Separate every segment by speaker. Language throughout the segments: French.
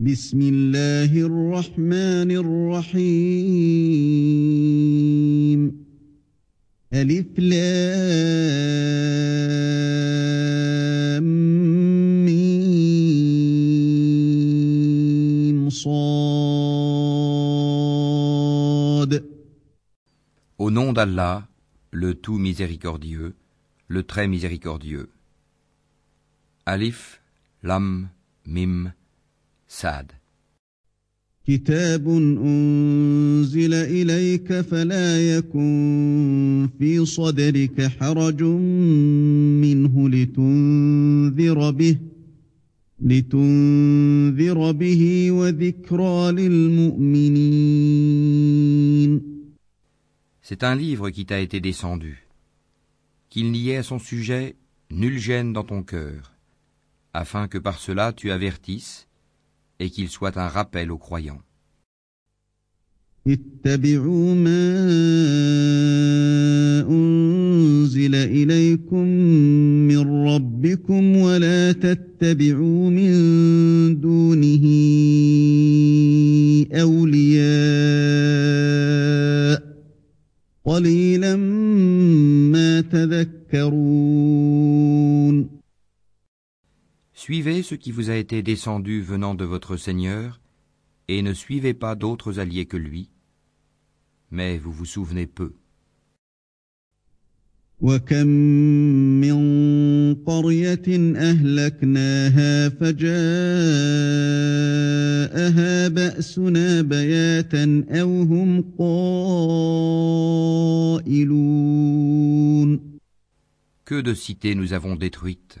Speaker 1: بسم الله الرحمن الرحيم ألف لام ميم صاد
Speaker 2: Au nom d'Allah, le tout miséricordieux, le très miséricordieux. Alif, Lam, Mim, Sad.
Speaker 1: كتاب أنزل إليك فلا يكن في صدرك حرج منه لتنذر به لتنذر به وذكرى للمؤمنين
Speaker 2: C'est un livre qui t'a été descendu. Qu'il n'y ait à son sujet nulle gêne dans ton cœur, afin que par cela tu avertisses et qu'il soit un rappel aux croyants.
Speaker 1: اتبعوا ما أنزل إليكم من ربكم ولا تتبعوا من دونه أولياء قليلا ما تذكرون
Speaker 2: Suivez ce qui vous a été descendu venant de votre Seigneur, et ne suivez pas d'autres alliés que lui, mais vous vous souvenez peu.
Speaker 1: وكم من قرية أهلكناها فجاءها بأسنا بياتا أو هم قائلون
Speaker 2: Que de cités nous avons détruites.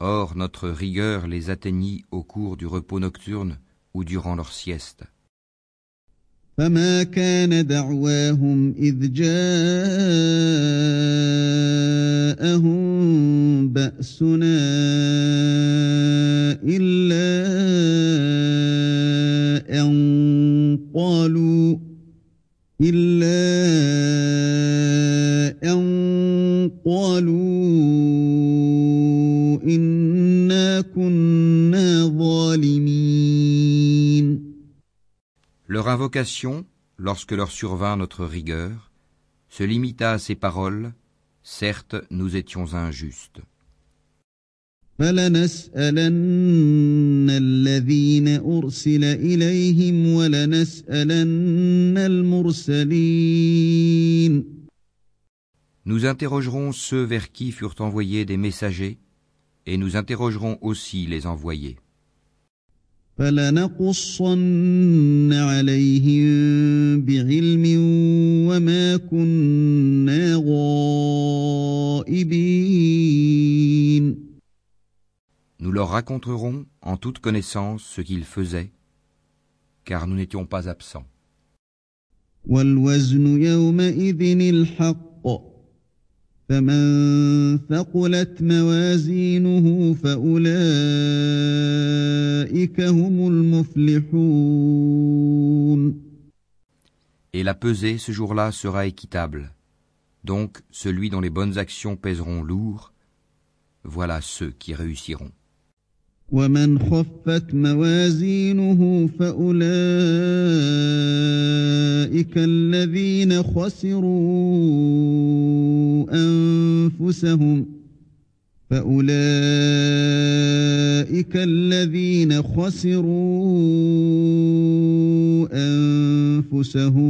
Speaker 2: Or notre rigueur les atteignit au cours du repos nocturne ou durant leur sieste.
Speaker 1: فما كان دعواهم إذ جاءهم بأسنا إلا أن قالوا إلا
Speaker 2: Invocation, lorsque leur survint notre rigueur, se limita à ces paroles Certes, nous étions injustes. Nous interrogerons ceux vers qui furent envoyés des messagers, et nous interrogerons aussi les envoyés.
Speaker 1: فلنقصن عليهم بعلم وما كنا غائبين
Speaker 2: Nous leur raconterons en toute connaissance ce qu'ils faisaient, car nous n'étions pas absents.
Speaker 1: والوزن يومئذ الحق فمن ثقلت موازينه فأولئك هم المفلحون
Speaker 2: Et la pesée ce jour-là sera équitable. Donc celui dont les bonnes actions pèseront lourd, voilà ceux qui réussiront.
Speaker 1: ومن خفت موازينه فأولئك الذين خسروا أنفسهم فأولئك الذين خسروا أنفسهم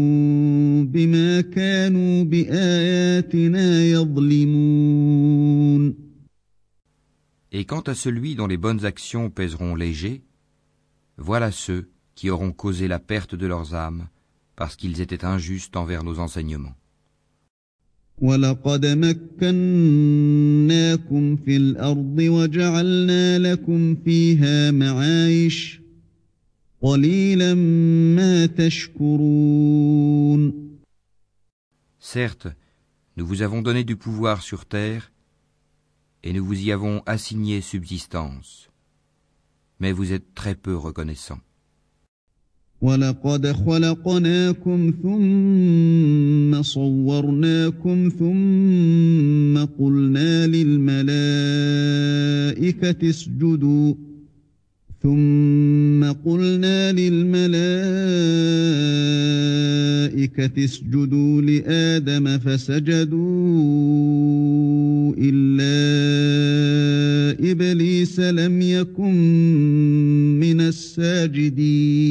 Speaker 1: بما كانوا بآياتنا يظلمون
Speaker 2: Et quant à celui dont les bonnes actions pèseront léger, voilà ceux qui auront causé la perte de leurs âmes parce qu'ils étaient injustes envers nos enseignements.
Speaker 1: ولقد مكناكم في الأرض وجعلنا لكم فيها معايش قليلا ما تشكرون
Speaker 2: Certes, nous vous avons donné du pouvoir sur terre et nous vous y avons assigné subsistance, mais vous êtes très peu reconnaissants.
Speaker 1: ولقد خلقناكم ثم صورناكم ثم قلنا للملائكة اسجدوا ثم قلنا للملائكة اسجدوا لآدم فسجدوا إلا إبليس لم يكن من الساجدين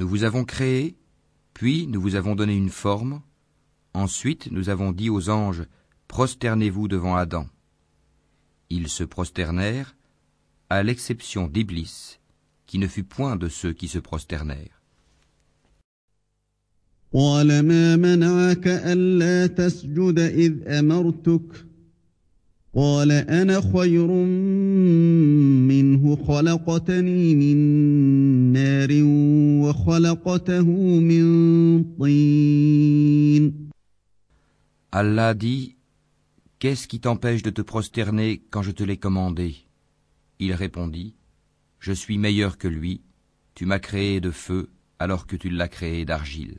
Speaker 2: Nous vous avons créé, puis nous vous avons donné une forme, ensuite nous avons dit aux anges, Prosternez-vous devant Adam. Ils se prosternèrent, à l'exception d'Iblis, qui ne fut point de ceux qui se prosternèrent.
Speaker 1: قال ما منعك ألا تسجد إذ أمرتك قال أنا خير منه خلقتني من نار وخلقته من طين
Speaker 2: Allah dit Qu'est-ce qui t'empêche de te prosterner quand je te l'ai commandé Il répondit Je suis meilleur que lui, tu m'as créé de feu alors que tu l'as créé d'argile.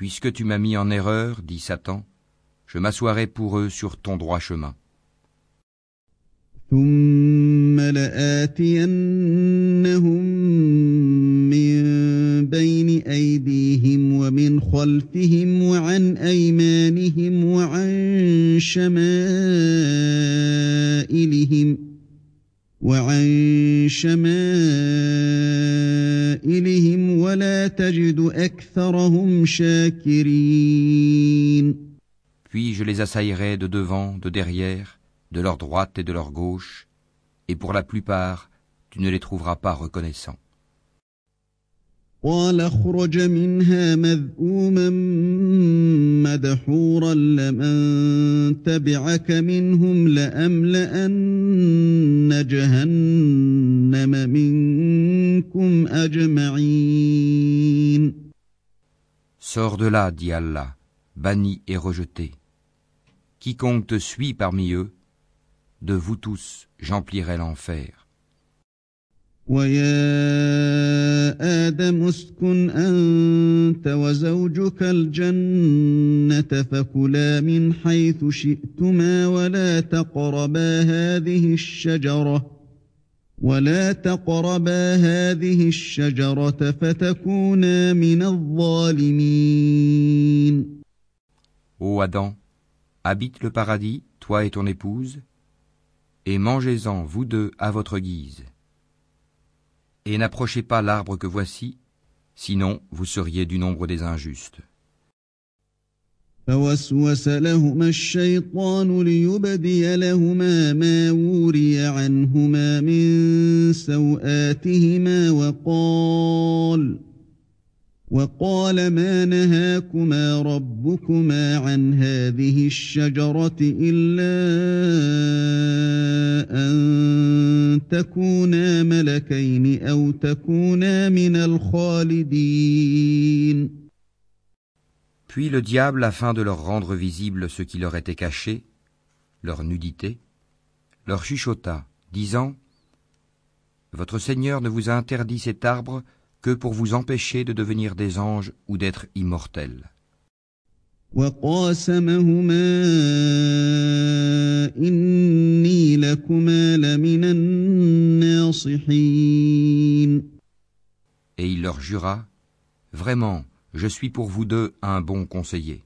Speaker 2: Puisque tu m'as mis en erreur, dit Satan, je m'assoirai pour eux sur ton droit chemin.
Speaker 1: ثم لآتينهم من بين أيديهم ومن خلفهم وعن أيمانهم وعن شمائلهم وعن شمائلهم
Speaker 2: Puis je les assaillerai de devant, de derrière, de leur droite et de leur gauche, et pour la plupart, tu ne les trouveras pas reconnaissants.
Speaker 1: قال اخرج منها مذءوما مدحورا لمن تبعك منهم لأملأن جهنم منكم أجمعين
Speaker 2: Sors de là, dit Allah, banni et rejeté. Quiconque te suit parmi eux, de vous tous, j'emplirai l'enfer.
Speaker 1: ويا آدم اسكن أنت وزوجك الجنة فكلا من حيث شئتما ولا تقربا هذه الشجرة ولا تقربا هذه الشجرة فتكونا من الظالمين
Speaker 2: Ô Adam, habite le paradis, toi et ton épouse, et mangez-en, vous deux, à votre guise. Et n'approchez pas l'arbre que voici, sinon vous seriez du nombre des injustes.
Speaker 1: فوسوس لهما الشيطان ليبدي لهما ما وري عنهما من سوآتهما وقال وقال ما نهاكما ربكما عن هذه الشجرة إلا أن تكونا ملكين أو تكونا من الخالدين
Speaker 2: Puis le diable, afin de leur rendre visible ce qui leur était caché, leur nudité, leur chuchota, disant Votre Seigneur ne vous a interdit cet arbre que pour vous empêcher de devenir des anges ou d'être immortels. Et il leur jura Vraiment, je suis pour vous deux un bon conseiller.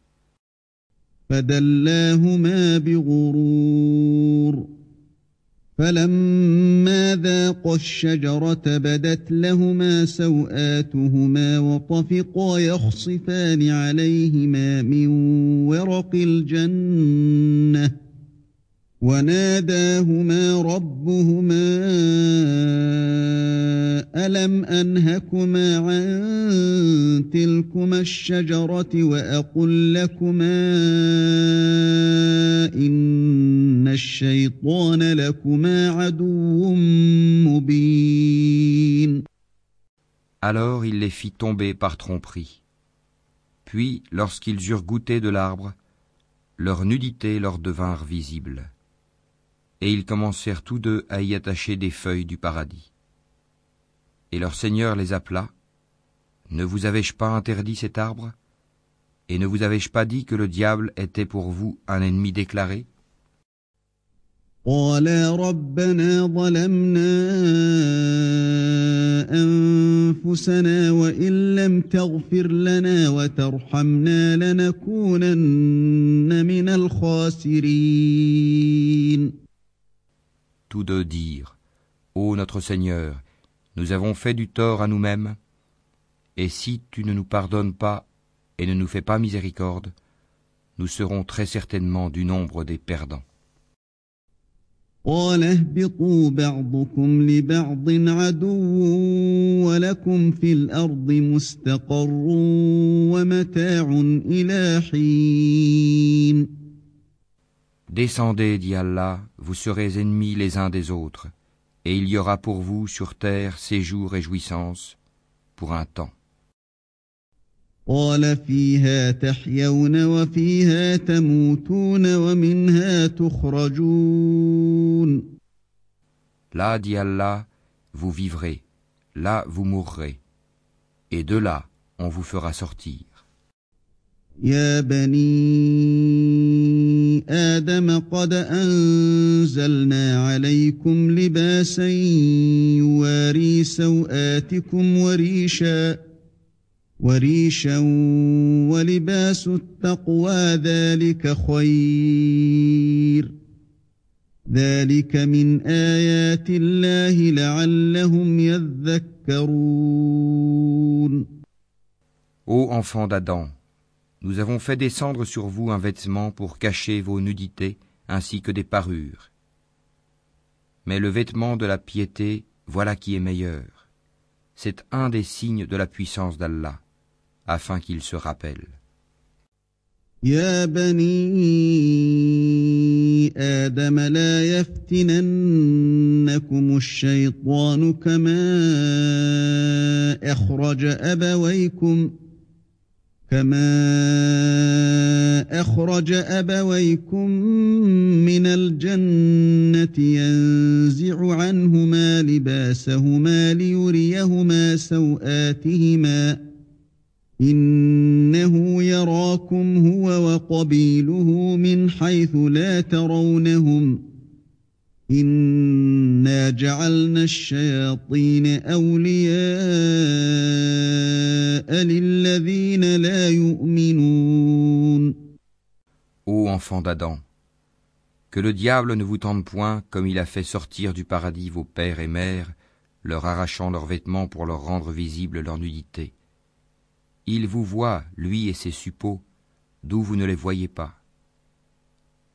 Speaker 1: فدلاهما بغرور فلما فلما ذاقا الشجرة بدت لهما سوآتهما وطفقا يخصفان عليهما من ورق الجنة وناداهما ربهما ألم أنهكما عن تلكما الشجرة وأقل لكما إن الشيطان لكما عدو مبين
Speaker 2: Alors il les fit tomber par tromperie. Puis, lorsqu'ils eurent goûté de l'arbre, leur nudité leur devinrent visibles. Et ils commencèrent tous deux à y attacher des feuilles du paradis. Et leur Seigneur les appela. Ne vous avais-je pas interdit cet arbre Et ne vous avais-je pas dit que le diable était pour vous un ennemi déclaré
Speaker 1: قالا ربنا ظلمنا أنفسنا وإن لم تغفر لنا وترحمنا لنكونن من الخاسرين
Speaker 2: Tous deux dirent Ô notre Seigneur, nous avons fait du tort à nous-mêmes, et si tu ne nous pardonnes pas et ne nous fais pas miséricorde, nous serons très certainement du nombre des perdants.
Speaker 1: قال اهبطوا بعضكم لبعض عدو ولكم في الأرض مستقر ومتاع إلى حين
Speaker 2: Descendez, dit Allah, vous serez ennemis les uns des autres, et il y aura pour vous sur terre séjour et jouissance pour un temps. Là, dit Allah, vous vivrez, là vous mourrez, et de là on vous fera sortir.
Speaker 1: يا بني آدم قد أنزلنا عليكم لباسا يواري سوآتكم وريشا وريشا ولباس التقوى ذلك خير. ذلك من آيات الله لعلهم يذكرون.
Speaker 2: Ô enfants d'Adam, nous avons fait descendre sur vous un vêtement pour cacher vos nudités ainsi que des parures. Mais le vêtement de la piété, voilà qui est meilleur. C'est un des signes de la puissance d'Allah, afin qu'ils se rappellent.
Speaker 1: يا بني آدم لا يفتننكم الشيطان كما أخرج أبويكم كما أخرج أبويكم من الجنة ينزع عنهما لباسهما ليريهما سوآتهما إنه يراكم هو وقبيله من حيث لا ترونهم إنا جعلنا الشياطين أولياء للذين لا يؤمنون
Speaker 2: Ô enfants d'Adam, que le diable ne vous tente point comme il a fait sortir du paradis vos pères et mères, leur arrachant leurs vêtements pour leur rendre visible leur nudité. Il vous voit, lui et ses suppôts, d'où vous ne les voyez pas.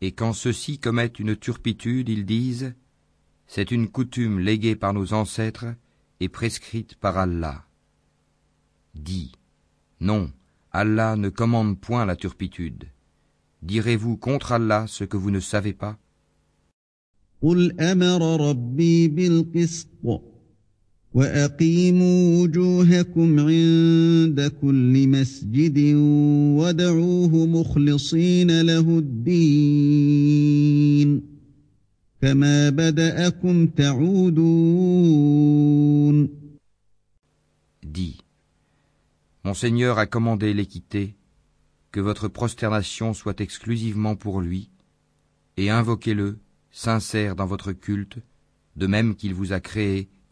Speaker 2: Et quand ceux-ci commettent une turpitude, ils disent C'est une coutume léguée par nos ancêtres et prescrite par Allah. Dis Non, Allah ne commande point la turpitude. Direz-vous contre Allah ce que vous ne savez pas?
Speaker 1: وأقيموا وجوهكم عند كل مسجد ودعوه مخلصين له الدين كما بدأكم تعودون
Speaker 2: Dis, Mon Seigneur a commandé l'équité, que votre prosternation soit exclusivement pour lui, et invoquez-le, sincère dans votre culte, de même qu'il vous a créé,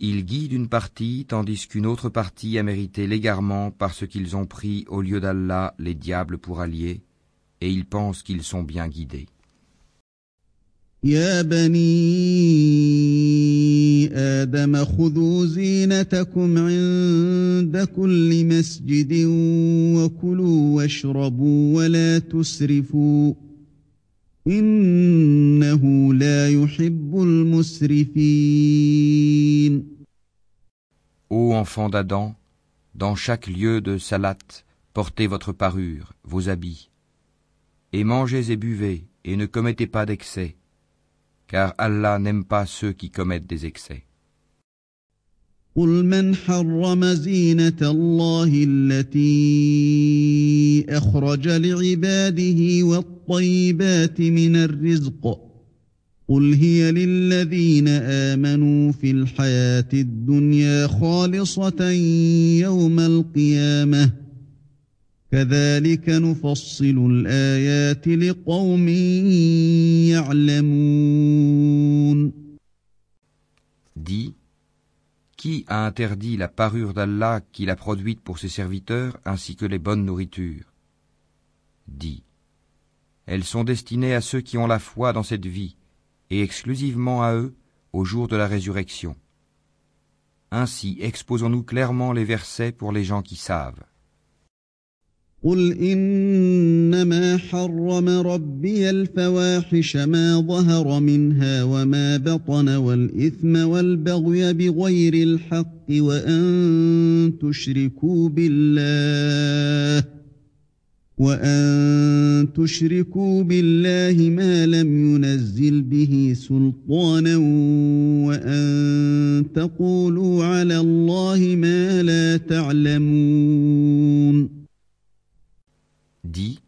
Speaker 2: Ils guident une partie tandis qu'une autre partie a mérité l'égarement parce qu'ils ont pris au lieu d'Allah les diables pour alliés, et ils pensent qu'ils sont bien guidés.
Speaker 1: يا بني آدم خذوا زينتكم عند كل مسجد وكلوا واشربوا ولا تسرفوا إنه لا يحب المسرفين
Speaker 2: Ô enfants d'Adam, dans chaque lieu de salat, portez votre parure, vos habits, et mangez et buvez, et ne commettez pas d'excès, car Allah n'aime pas ceux qui commettent des excès.
Speaker 1: قل من حرم زينة الله التي أخرج لعباده والطيبات من الرزق قل هي للذين آمنوا في الحياة الدنيا خالصة يوم القيامة كذلك نفصل الآيات لقوم يعلمون.
Speaker 2: Dis, qui a interdit la parure d'Allah qu'il a produite pour ses serviteurs ainsi que les bonnes nourritures? Dis, elles sont destinées à ceux qui ont la foi dans cette vie et exclusivement à eux au jour de la résurrection. Ainsi exposons-nous clairement les versets pour les gens qui savent.
Speaker 1: قل إنما حرم ربي الفواحش ما ظهر منها وما بطن والإثم والبغي بغير الحق وأن تشركوا بالله وأن تشركوا بالله ما لم ينزل به سلطانا وأن تقولوا على الله ما لا تعلمون
Speaker 2: Dis,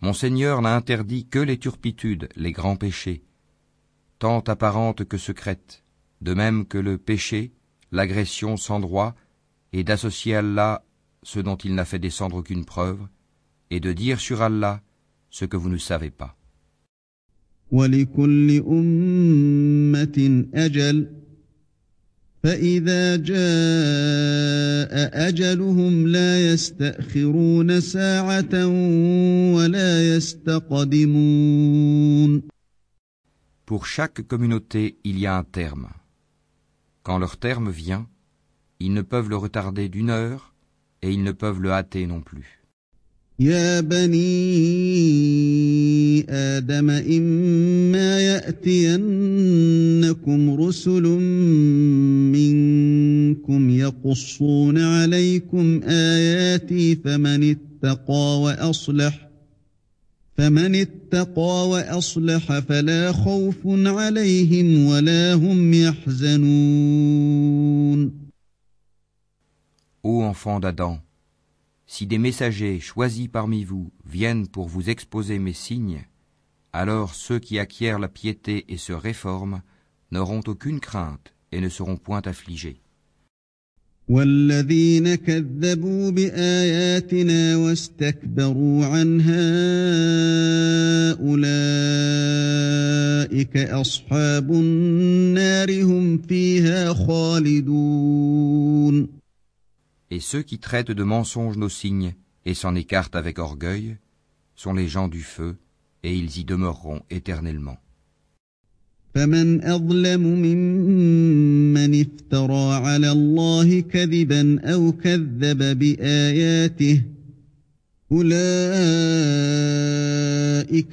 Speaker 2: Mon Seigneur n'a interdit que les turpitudes, les grands péchés, tant apparentes que secrètes, de même que le péché, l'agression sans droit, et d'associer Allah ce dont il n'a fait descendre aucune preuve, et de dire sur Allah ce que vous ne savez pas.
Speaker 1: ولكل أمة أجل فإذا جاء أجلهم لا يستأخرون ساعة ولا يستقدمون
Speaker 2: Pour chaque communauté, il y a un terme. Quand leur terme vient, ils ne peuvent le retarder d'une heure et ils ne peuvent le hâter non plus.
Speaker 1: يا بني آدم إما يأتينكم رسل منكم يقصون عليكم آياتي فمن اتقى وأصلح فمن اتقى وأصلح فلا خوف عليهم ولا هم يحزنون.
Speaker 2: Ô enfants d'Adam, si des messagers choisis parmi vous viennent pour vous exposer mes signes, alors ceux qui acquièrent la piété et se réforment n'auront aucune crainte et ne seront point affligés.
Speaker 1: والذين كذبوا بآياتنا واستكبروا عنها أولئك أصحاب النار هم فيها خالدون
Speaker 2: Et ceux qui traitent de mensonges nos signes et s'en écartent avec orgueil sont les gens du feu, et ils y demeureront éternellement.
Speaker 1: فمن أظلم ممن افترى على الله كذبا أو كذب بآياته أولئك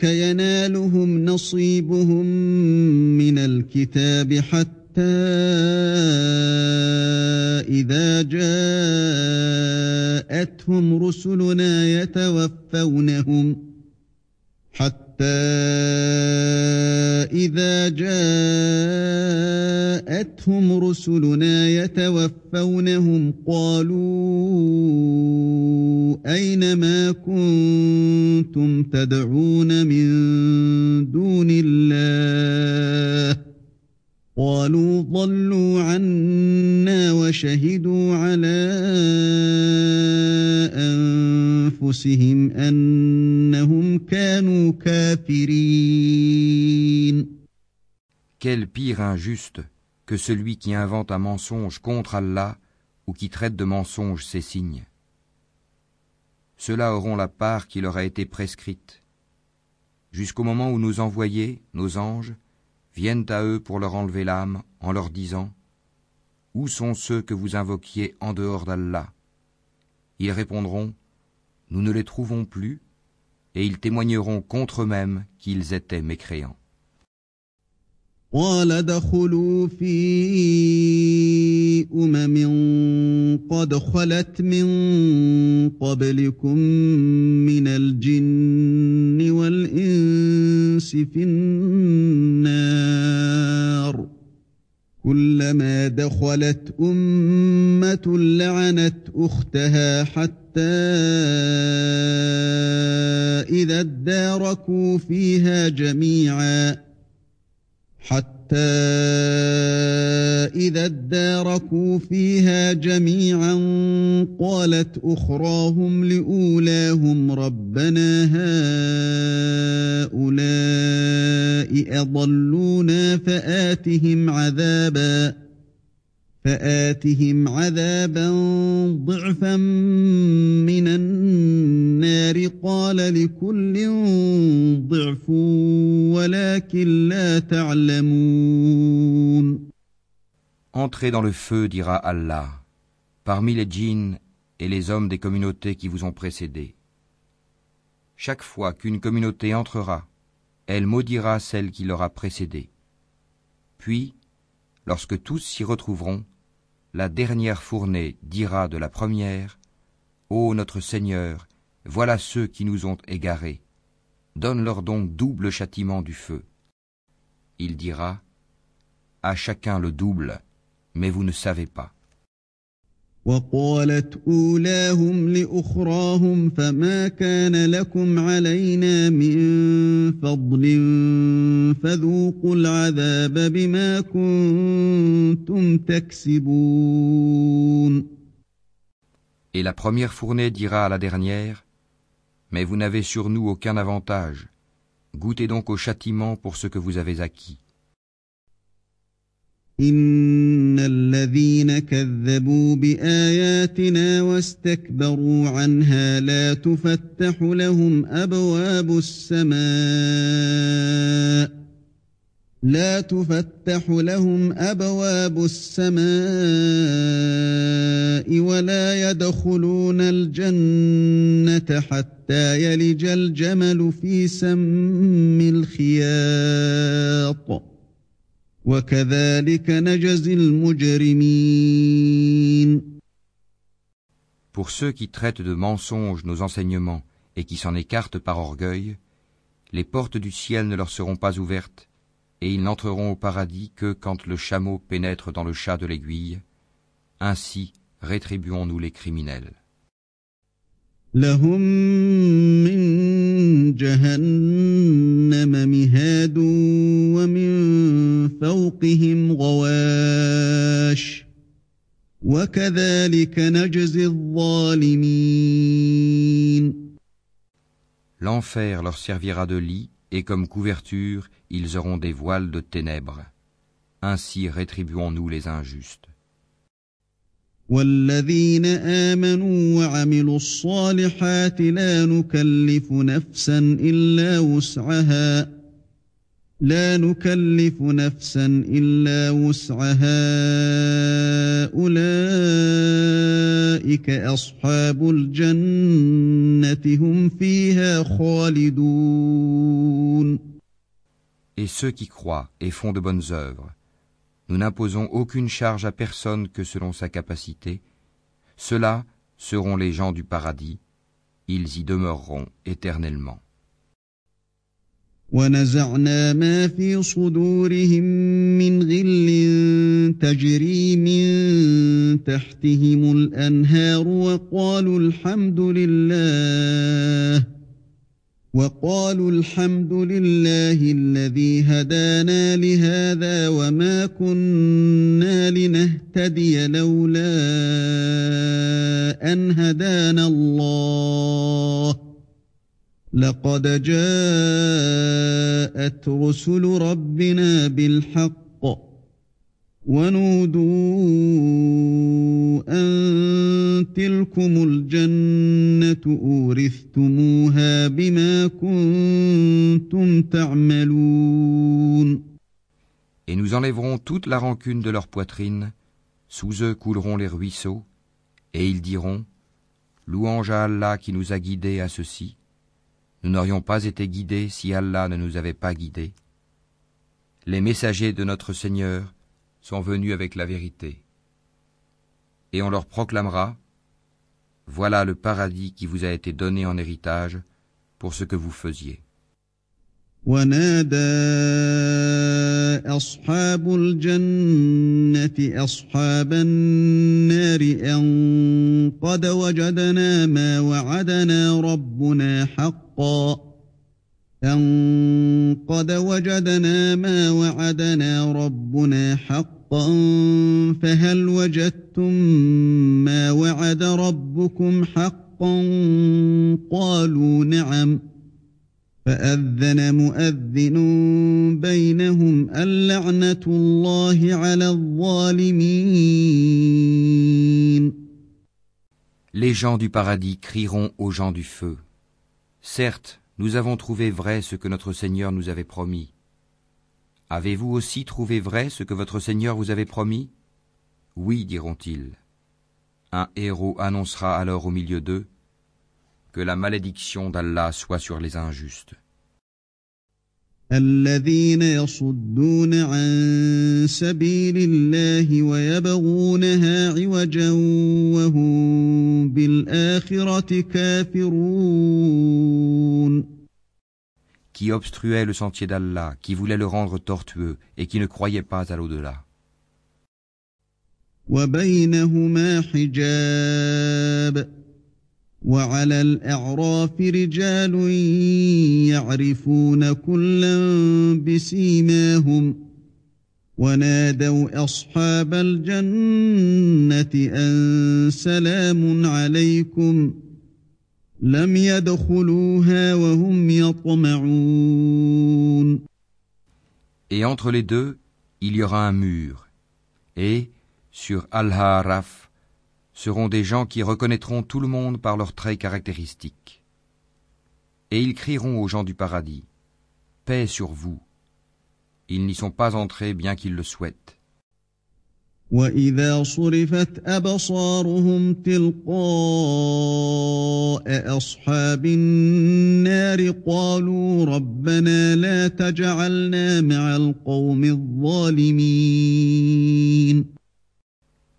Speaker 1: ينالهم نصيبهم من الكتاب حتى إذا جاءتهم رسلنا يتوفونهم حتى إذا جاءتهم رسلنا يتوفونهم قالوا أين ما كنتم تدعون من دون الله؟ قالوا ضلوا عنا وشهدوا على أنفسهم أنهم كانوا كافرين
Speaker 2: Quel pire injuste que celui qui invente un mensonge contre Allah ou qui traite de mensonge ses signes. Ceux-là auront la part qui leur a été prescrite, jusqu'au moment où nos envoyés, nos anges, viennent à eux pour leur enlever l'âme en leur disant Où sont ceux que vous invoquiez en dehors d'Allah? Ils répondront Nous ne les trouvons plus, et ils témoigneront contre eux-mêmes qu'ils étaient mécréants.
Speaker 1: كلما دخلت أمة لعنت أختها حتى إذا اداركوا فيها جميعا. حتى إذا اداركوا فيها جميعا قالت أخراهم لأولاهم ربنا هؤلاء أضلونا فآتهم عذابا فآتهم عذابا ضعفا من النار قال لكل ضعف ولكن لا تعلمون
Speaker 2: Entrez dans le feu, dira Allah, parmi les djinns et les hommes des communautés qui vous ont précédés. Chaque fois qu'une communauté entrera, elle maudira celle qui l'aura précédée. Puis, lorsque tous s'y retrouveront, la dernière fournée dira de la première, Ô notre Seigneur, voilà ceux qui nous ont égarés. Donne-leur donc double châtiment du feu. Il dira, À chacun le double mais vous ne savez pas.
Speaker 1: وقالت أولاهم لأخراهم فما كان لكم علينا من فضل فذوقوا العذاب بما كنتم تكسبون
Speaker 2: Et la première fournée dira à la dernière, Mais vous n'avez sur nous aucun avantage. Goûtez donc au châtiment pour ce que vous avez acquis.
Speaker 1: إن الذين كذبوا بآياتنا واستكبروا عنها لا تفتح لهم أبواب السماء لا تفتح لهم أبواب السماء ولا يدخلون الجنة حتى يلج الجمل في سم الخياط Pour
Speaker 2: ceux qui traitent de mensonges nos enseignements et qui s'en écartent par orgueil, les portes du ciel ne leur seront pas ouvertes, et ils n'entreront au paradis que quand le chameau pénètre dans le chat de l'aiguille. Ainsi rétribuons-nous les criminels. L'enfer leur servira de lit et comme couverture ils auront des voiles de ténèbres. Ainsi rétribuons-nous les injustes.
Speaker 1: والذين آمنوا وعملوا الصالحات لا نكلف نفسا إلا وسعها لا نكلف نفسا إلا وسعها أولئك أصحاب الجنة هم فيها خالدون
Speaker 2: Et ceux qui croient et font de bonnes œuvres nous n'imposons aucune charge à personne que selon sa capacité, ceux-là seront les gens du paradis, ils y demeureront éternellement.
Speaker 1: ونزعنا ما في صدورهم من غل تجري من تحتهم الأنهار وقالوا الحمد لله وقالوا الحمد لله الذي هدانا لهذا وما كنا لنهتدي لولا أن هدانا الله. لقد جاءت رسل ربنا بالحق ونودوا أن تلكم الجنة أورثتموها بما كنتم تعملون
Speaker 2: Et nous enlèverons toute la rancune de leur poitrine, sous eux couleront les ruisseaux, et ils diront Louange à Allah qui nous a guidés à ceci. nous n'aurions pas été guidés si Allah ne nous avait pas guidés. Les messagers de notre Seigneur sont venus avec la vérité. Et on leur proclamera, Voilà le paradis qui vous a été donné en héritage pour ce que vous faisiez.
Speaker 1: ونادى أصحاب الجنة أصحاب النار أن قد وجدنا ما وعدنا ربنا حقا. أن قد وجدنا ما وعدنا ربنا حقا. فهل وجدتم ما وعد ربكم حقا؟ قالوا نعم. فأذن مؤذن بينهم اللعنة الله على الظالمين
Speaker 2: Les gens du paradis crieront aux gens du feu. Certes, Nous avons trouvé vrai ce que notre Seigneur nous avait promis. Avez-vous aussi trouvé vrai ce que votre Seigneur vous avait promis Oui, diront-ils. Un héros annoncera alors au milieu d'eux que la malédiction d'Allah soit sur les injustes. Qui obstruait le sentier d'Allah, qui voulait le rendre tortueux et qui ne croyait pas à l'au-delà.
Speaker 1: وعلى الأعراف رجال يعرفون كلا بسيماهم ونادوا أصحاب الجنة أن سلام عليكم لم يدخلوها وهم يطمعون
Speaker 2: Et entre les deux, il y aura un mur. Et, sur Al-Haraf, seront des gens qui reconnaîtront tout le monde par leurs traits caractéristiques. Et ils crieront aux gens du paradis, Paix sur vous. Ils n'y sont pas entrés bien qu'ils le souhaitent.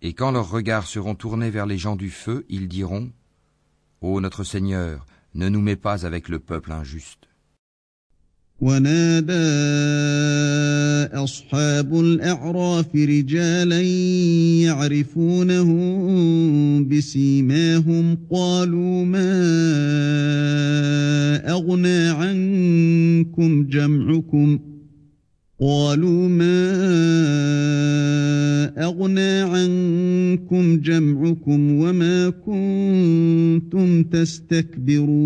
Speaker 2: Et quand leurs regards seront tournés vers les gens du feu, ils diront Ô notre Seigneur, ne nous mets pas avec le peuple injuste.
Speaker 1: قالوا ما أغنى عنكم جمعكم وما كنتم تستكبرون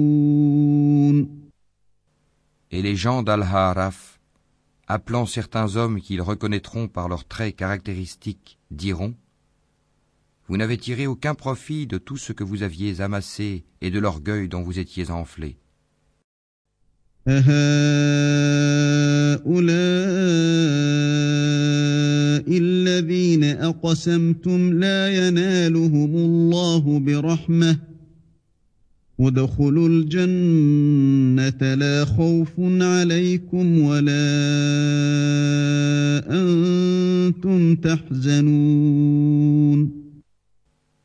Speaker 2: Et les gens d'Al-Haraf, appelant certains hommes qu'ils reconnaîtront par leurs traits caractéristiques, diront Vous n'avez tiré aucun profit de tout ce que vous aviez amassé et de l'orgueil dont vous étiez enflés.
Speaker 1: هؤلاء الذين أقسمتم لا ينالهم الله برحمة ادخلوا الجنة لا خوف عليكم ولا أنتم تحزنون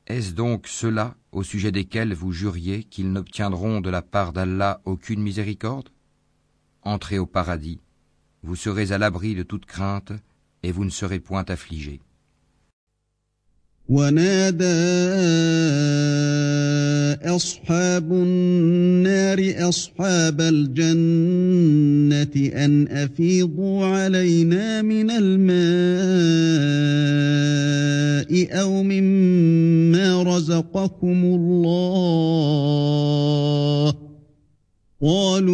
Speaker 2: Est-ce donc ceux-là au sujet desquels vous juriez qu'ils n'obtiendront de la part d'Allah aucune miséricorde Entrez au paradis, vous serez à l'abri de toute crainte et vous ne serez point affligés.
Speaker 1: ونادى أصحاب النار أصحاب الجنة أن أفيضوا علينا من الماء أو مما رزقكم الله قالوا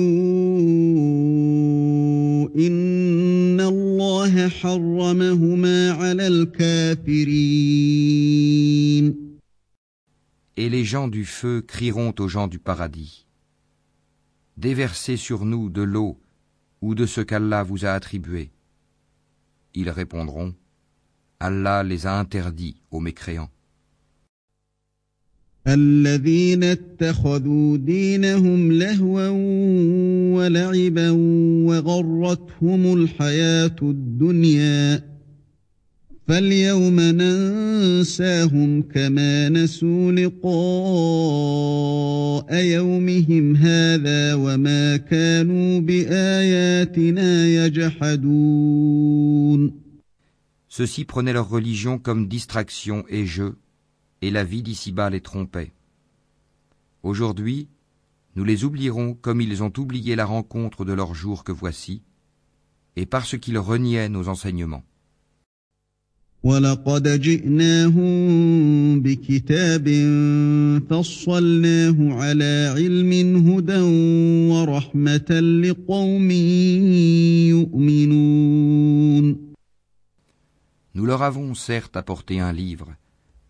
Speaker 1: إن الله حرمهما على الكافرين
Speaker 2: Et les gens du feu crieront aux gens du paradis. Déversez sur nous de l'eau ou de ce qu'Allah vous a attribué. Ils répondront, Allah les a interdits aux mécréants.
Speaker 1: الذين اتخذوا دينهم لهوا ولعبا وغرتهم الحياة الدنيا فاليوم ننساهم كما نسوا لقاء يومهم هذا وما كانوا بآياتنا يجحدون.
Speaker 2: Ceux-ci prenaient leur religion comme distraction et jeu, et la vie d'ici-bas les trompait. Aujourd'hui, nous les oublierons comme ils ont oublié la rencontre de leur jour que voici, et parce qu'ils reniaient nos enseignements.
Speaker 1: ولقد جئناهم بكتاب فصلناه على علم هدى ورحمة لقوم يؤمنون
Speaker 2: Nous leur avons certes apporté un livre,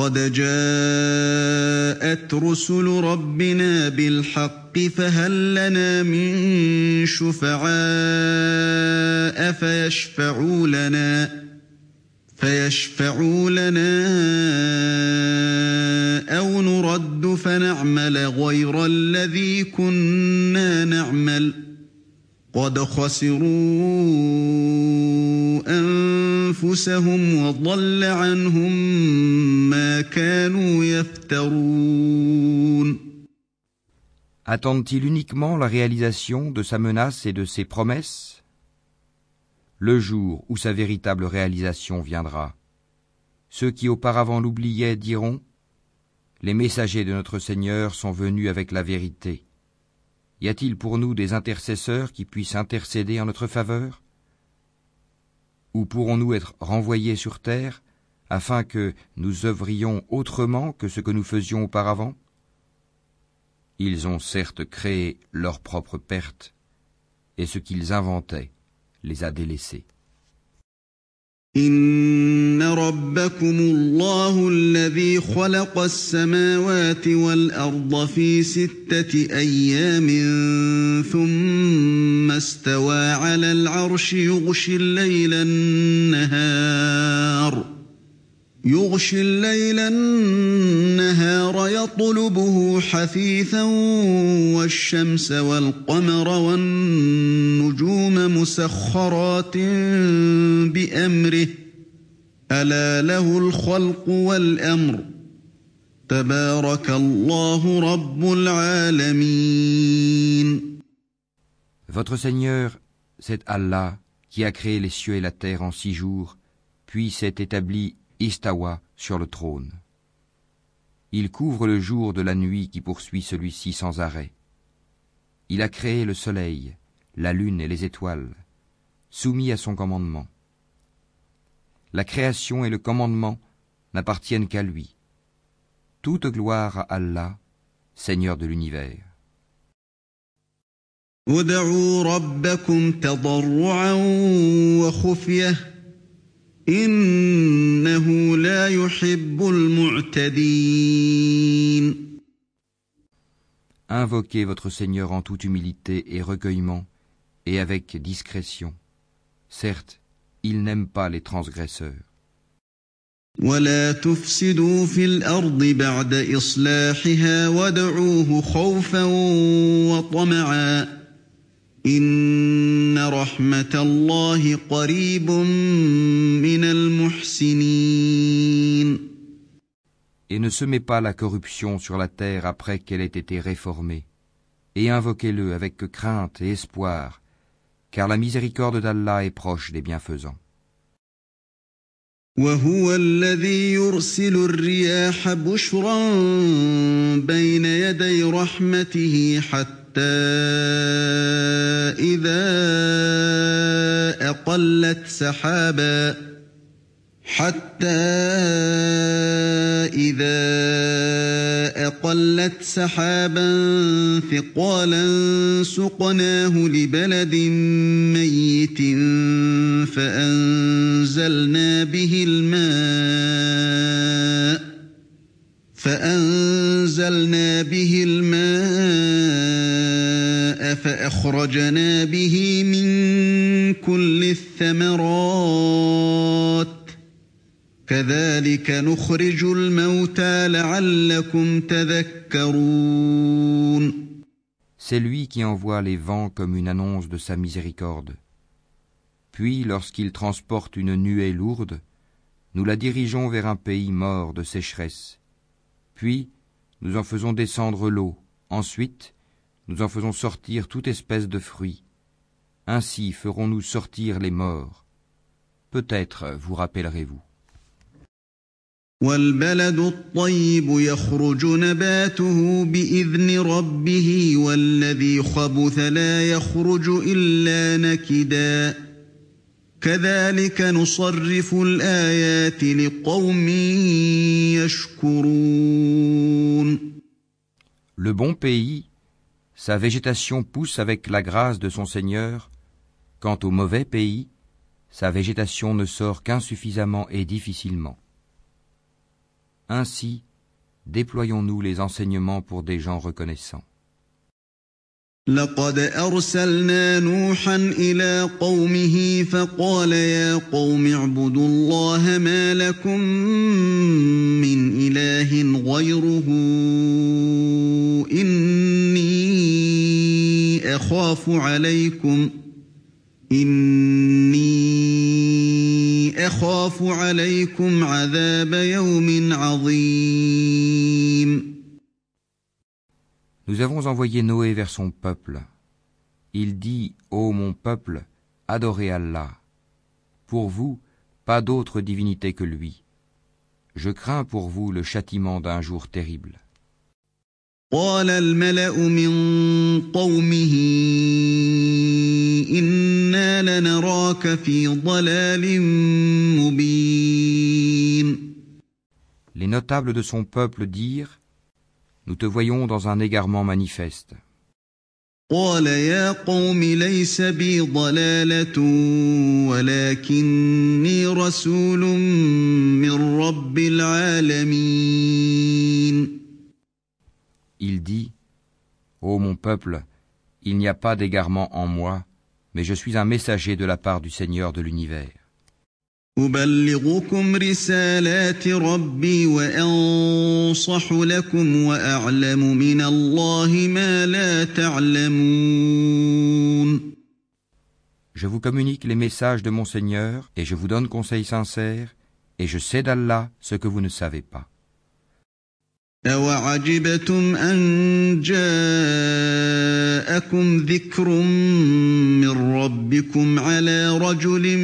Speaker 1: قد جاءت رسل ربنا بالحق فهل لنا من شفعاء فيشفعوا لنا فيشفعوا لنا أو نرد فنعمل غير الذي كنا نعمل قد خسروا أنفسهم وضل عنهم ما كانوا يفترون
Speaker 2: Attendent-ils uniquement la réalisation de sa menace et de ses promesses Le jour où sa véritable réalisation viendra, ceux qui auparavant l'oubliaient diront Les messagers de notre Seigneur sont venus avec la vérité. Y a-t-il pour nous des intercesseurs qui puissent intercéder en notre faveur? Ou pourrons-nous être renvoyés sur terre afin que nous œuvrions autrement que ce que nous faisions auparavant? Ils ont certes créé leur propre perte, et ce qu'ils inventaient les a délaissés.
Speaker 1: إن ربكم الله الذي خلق السماوات والأرض في ستة أيام ثم استوى على العرش يغشي الليل النهار يغشي الليل النهار يطلبه حثيثا والشمس والقمر والنجوم مسخرات بأمره. ألا له الخلق والأمر. تبارك الله رب العالمين.
Speaker 2: Votre Seigneur, c'est Allah qui a créé les cieux et la terre en six jours, puis s'est établi Istawa sur le trône. Il couvre le jour de la nuit qui poursuit celui-ci sans arrêt. Il a créé le soleil, la lune et les étoiles, soumis à son commandement. La création et le commandement n'appartiennent qu'à lui. Toute gloire à Allah, Seigneur de l'univers. Invoquez votre Seigneur en toute humilité et recueillement, et avec discrétion. Certes, il n'aime pas les transgresseurs.
Speaker 1: ولا تفسدوا في الارض بعد اصلاحها وادعوه خوفا وطمعا ان رحمه الله قريب من المحسنين
Speaker 2: Et ne semez pas la corruption sur la terre après qu'elle ait été réformée, et invoquez-le avec crainte et espoir, car la miséricorde d'Allah est proche des bienfaisants.
Speaker 1: وهو الذي يرسل الرياح بشرا بين يدي رحمته حتى إذا أقلت سحابا حتى إذا أقلت سحابا ثقالا سقناه لبلد ميت فأنزلنا به الماء فأنزلنا به الماء فأخرجنا به من كل الثمرات كذلك نخرج الموتى لعلكم تذكرون
Speaker 2: C'est lui qui envoie les vents comme une annonce de sa miséricorde. Puis, lorsqu'il transporte une nuée lourde, nous la dirigeons vers un pays mort de sécheresse. Puis, nous en faisons descendre l'eau. Ensuite, nous en faisons sortir toute espèce de fruits. Ainsi ferons-nous sortir les morts. Peut-être vous rappellerez-vous.
Speaker 1: والبلد الطيب يخرج نباته باذن ربه والذي خبث لا يخرج الا نكدا كذلك نصرف الايات لقوم يشكرون
Speaker 2: Le bon pays, sa végétation pousse avec la grâce de son Seigneur. Quant au mauvais pays, sa végétation ne sort qu'insuffisamment et difficilement. Ainsi, déployons-nous les enseignements pour des gens reconnaissants.
Speaker 1: لقد أرسلنا نوحا إلى قومه فقال يا قوم اعبدوا الله ما لكم من إله غيره إني أخاف عليكم إني أخاف عليكم عذاب يوم عظيم
Speaker 2: Nous avons envoyé Noé vers son peuple. Il dit, Ô mon peuple, adorez Allah. Pour vous, pas d'autre divinité que lui. Je crains pour vous le châtiment d'un jour terrible.
Speaker 1: قال الملأ من قومه إنا لنراك في ضلال مبين
Speaker 2: Les notables de son peuple dirent, Nous te voyons dans un égarement manifeste.
Speaker 1: قال يا قوم ليس بي ضلالة ولكني رسول من رب العالمين
Speaker 2: Il dit Ô mon peuple, il n'y a pas d'égarement en moi, mais je suis un messager de la part du Seigneur de l'univers. Je vous communique les messages de mon Seigneur, et je vous donne conseil sincère, et je sais d'Allah ce que vous ne savez pas.
Speaker 1: أوعجبتم أن جاءكم ذكر من ربكم على رجل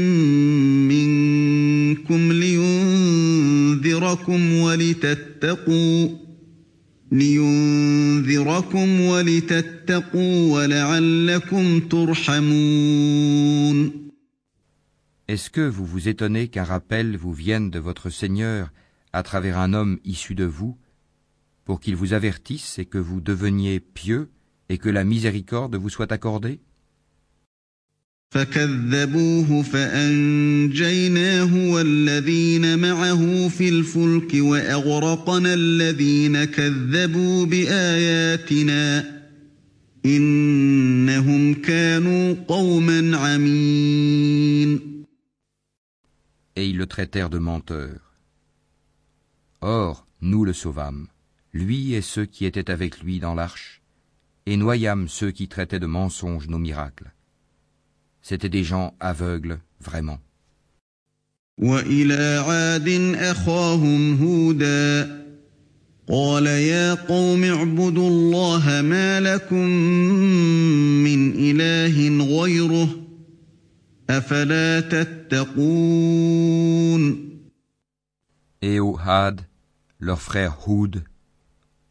Speaker 1: منكم لينذركم ولتتقوا لينذركم ولتتقوا ولعلكم ترحمون
Speaker 2: Est-ce que vous vous étonnez qu'un rappel vous vienne de votre Seigneur à travers un homme issu de vous, pour qu'il vous avertisse et que vous deveniez pieux et que la miséricorde vous soit accordée
Speaker 1: فكذبوه فأنجيناه والذين معه في الفلك وأغرقنا الذين كذبوا بآياتنا إنهم كانوا قوما عمين
Speaker 2: Et ils le traitèrent de menteur. Or, nous le sauvâmes, lui et ceux qui étaient avec lui dans l'arche, et noyâmes ceux qui traitaient de mensonges nos miracles. C'étaient des gens aveugles, vraiment.
Speaker 1: وإلى عاد أخاهم هودا قال يا قوم اعبدوا الله ما لكم من إله غيره أفلا تتقون
Speaker 2: Et au Had, leur frère Houd,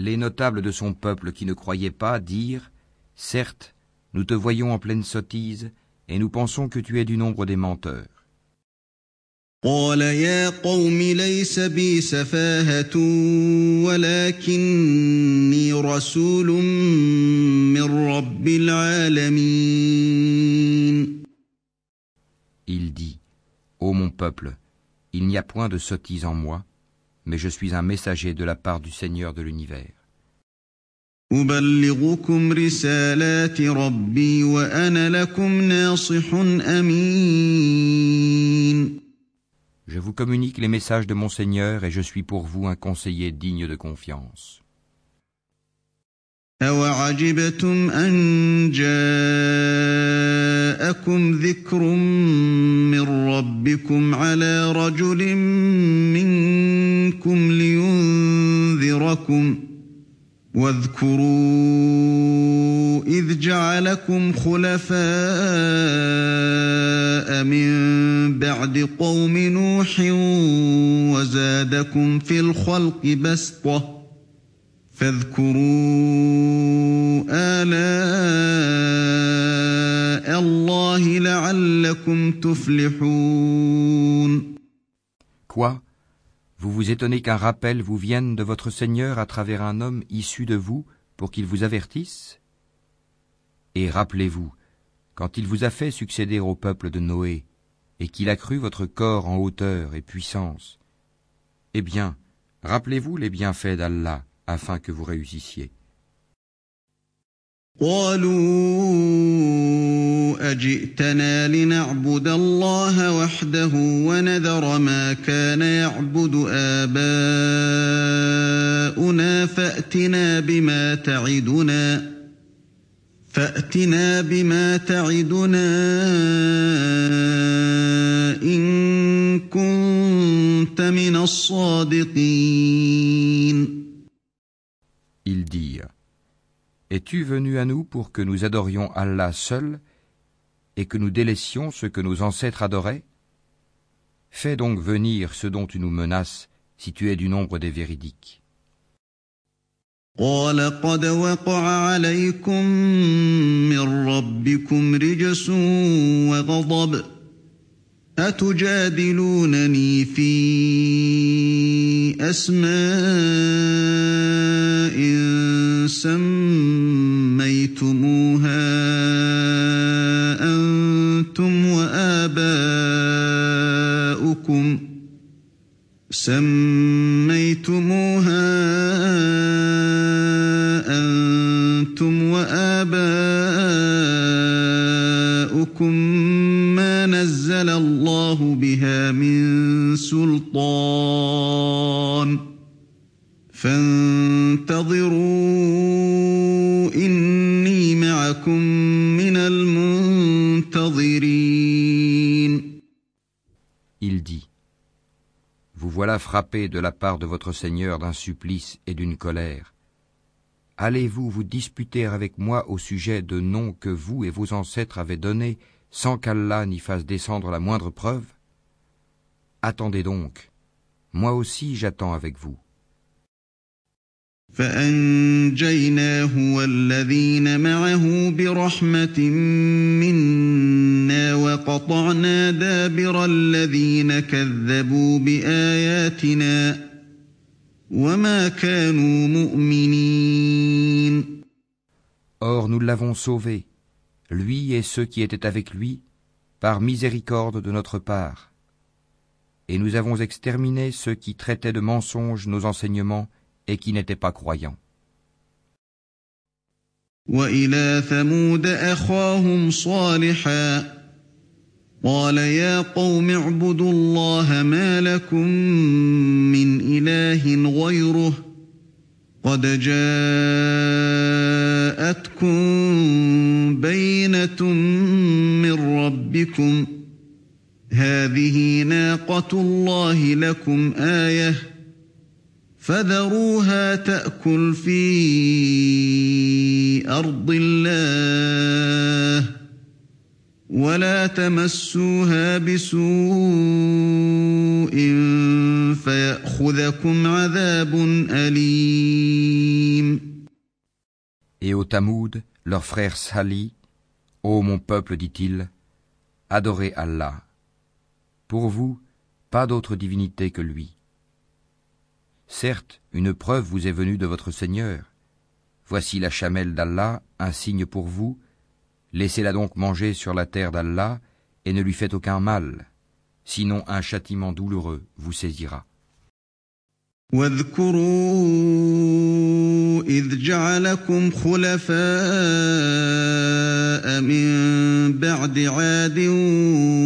Speaker 2: les notables de son peuple qui ne croyaient pas dirent Certes, nous te voyons en pleine sottise, et nous pensons que tu es du nombre des menteurs. Il dit Ô mon peuple, il n'y a point de sottise en moi, mais je suis un messager de la part du Seigneur de l'univers.
Speaker 1: أبلغكم رسالات ربي وأنا لكم ناصح أمين
Speaker 2: Je vous communique les messages de mon Seigneur et je suis pour vous un conseiller digne de confiance.
Speaker 1: أوعجبتم أن جاءكم ذكر من ربكم على رجل منكم لينذركم واذكروا إذ جعلكم خلفاء من بعد قوم نوح وزادكم في الخلق بسطة فاذكروا آلاء الله لعلكم تفلحون.
Speaker 2: Vous vous étonnez qu'un rappel vous vienne de votre Seigneur à travers un homme issu de vous pour qu'il vous avertisse? Et rappelez-vous, quand il vous a fait succéder au peuple de Noé, et qu'il a cru votre corps en hauteur et puissance, eh bien, rappelez-vous les bienfaits d'Allah afin que vous réussissiez.
Speaker 1: أجئتنا لنعبد الله وحده ونذر ما كان يعبد آباؤنا فأتنا بما تعدنا فأتنا بما تعدنا إن كنت من الصادقين.
Speaker 2: Ils dirent Es-tu venu à nous pour que nous adorions Allah seul? et que nous délaissions ce que nos ancêtres adoraient Fais donc venir ce dont tu nous menaces si tu es du nombre des véridiques.
Speaker 1: قال قد وقع عليكم من ربكم رجس وغضب أتجادلونني في أسماء سميتموها سميتموها أنتم وآباؤكم ما نزل الله بها من سلطان فانتظروا إني معكم
Speaker 2: Vous voilà frappés de la part de votre Seigneur d'un supplice et d'une colère. allez-vous vous disputer avec moi au sujet de noms que vous et vos ancêtres avez donnés sans qu'Allah n'y fasse descendre la moindre preuve? Attendez donc, moi aussi j'attends avec vous. Or nous l'avons sauvé, lui et ceux qui étaient avec lui, par miséricorde de notre part. Et nous avons exterminé ceux qui traitaient de mensonges nos enseignements et qui n'étaient pas croyants.
Speaker 1: قال يا قوم اعبدوا الله ما لكم من إله غيره قد جاءتكم بينة من ربكم هذه ناقة الله لكم آية فذروها تأكل في أرض الله ولا تمسوها بسوء فيأخذكم عذاب أليم
Speaker 2: Et au Tamoud, leur frère Sali, Ô mon peuple, dit-il, adorez Allah. Pour vous, pas d'autre divinité que lui. Certes, une preuve vous est venue de votre Seigneur. Voici la chamelle d'Allah, un signe pour vous, Laissez-la donc manger sur la terre d'Allah et ne lui faites aucun mal, sinon un châtiment douloureux vous saisira.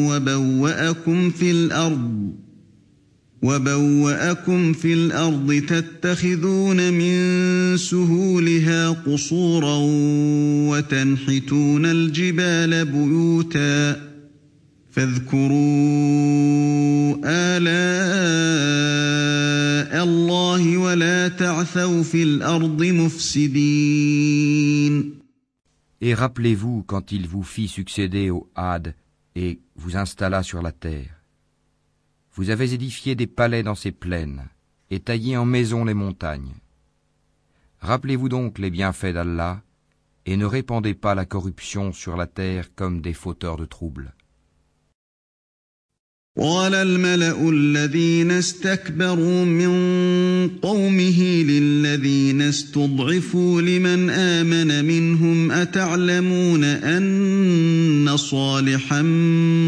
Speaker 1: وبوأكم في الأرض تتخذون من سهولها قصورا وتنحتون الجبال بيوتا فاذكروا آلاء الله ولا تعثوا في الأرض مفسدين
Speaker 2: Et rappelez-vous quand il vous fit succéder au Had et vous installa sur la terre. Vous avez édifié des palais dans ces plaines, et taillé en maisons les montagnes. Rappelez-vous donc les bienfaits d'Allah, et ne répandez pas la corruption sur la terre comme des fauteurs de troubles.
Speaker 1: قال الملأ الذين استكبروا من قومه للذين استضعفوا لمن آمن منهم أتعلمون أن صالحا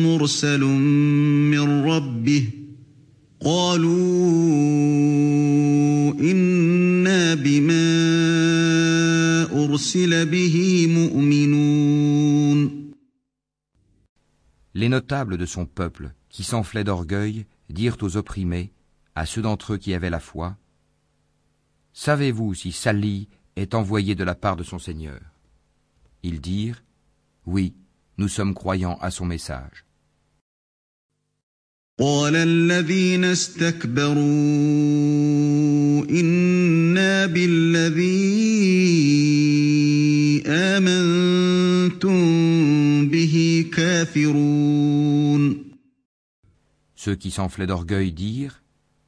Speaker 1: مرسل من ربه قالوا إنا بما أرسل به مؤمنون. Les
Speaker 2: notables de son peuple qui s'enflaient d'orgueil, dirent aux opprimés, à ceux d'entre eux qui avaient la foi, Savez-vous si Sali est envoyé de la part de son Seigneur Ils dirent, Oui, nous sommes croyants à son message.
Speaker 1: قال الذين استكبروا إنا بالذي آمنتم به كافرون
Speaker 2: Ceux qui s'enflaient d'orgueil dirent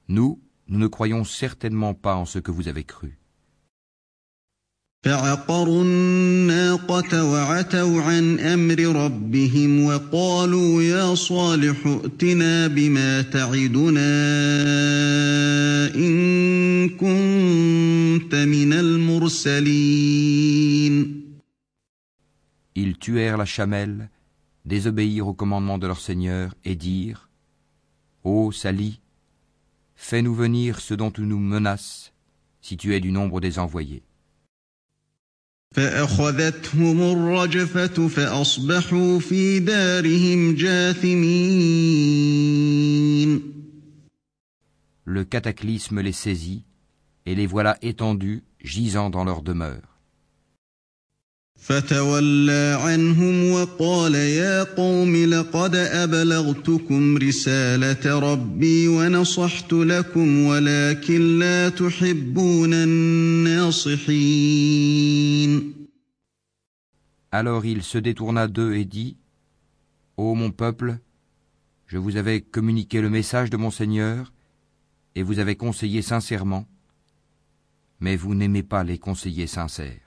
Speaker 2: Nous, nous ne croyons certainement pas en ce que vous avez cru.
Speaker 1: فعقروا الناقة وعتوا عن أمر ربهم وقالوا يا صالح ائتنا بما تعدنا إن كنت من المرسلين
Speaker 2: Ils tuèrent la chamelle, désobéirent au commandement de leur Seigneur et dirent Ô Sali, fais-nous venir ce dont tu nous menaces, si tu es du nombre des envoyés. Le cataclysme les saisit, et les voilà étendus, gisant dans leur demeure.
Speaker 1: فتولى عنهم وقال يا قوم لقد أبلغتكم رسالة ربي ونصحت لكم ولكن لا تحبون الناصحين
Speaker 2: Alors il se détourna d'eux et dit Ô mon peuple, je vous avais communiqué le message de mon Seigneur, et vous avez conseillé sincèrement, mais vous n'aimez pas les conseillers sincères.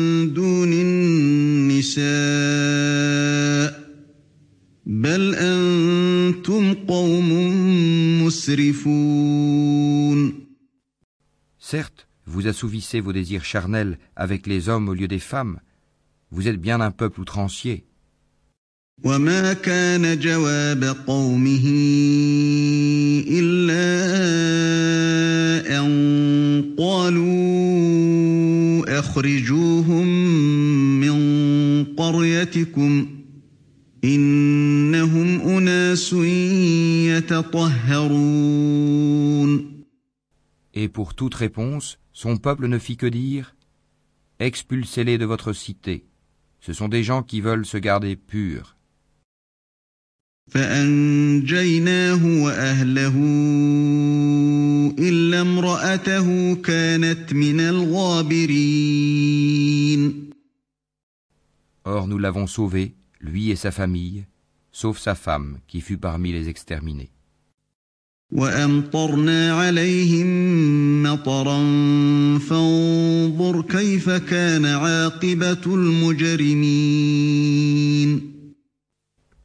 Speaker 1: دون النساء بل أنتم قوم مسرفون
Speaker 2: Certes, vous assouvissez vos désirs charnels avec les hommes au lieu des femmes. Vous êtes bien un peuple outrancier.
Speaker 1: وما كان جواب قومه إلا أن قالوا أخرجوهم من قريتكم إنهم أناس يتطهرون
Speaker 2: Et pour toute réponse, son peuple ne fit que dire Expulsez-les de votre cité. Ce sont des gens qui veulent se garder purs.
Speaker 1: فأنجيناه وأهله إلا امرأته كانت من الغابرين
Speaker 2: Or nous l'avons sauvé, lui et sa famille, sauf sa femme qui fut parmi les exterminés.
Speaker 1: وأمطرنا عليهم مطرا فانظر كيف كان عاقبة المجرمين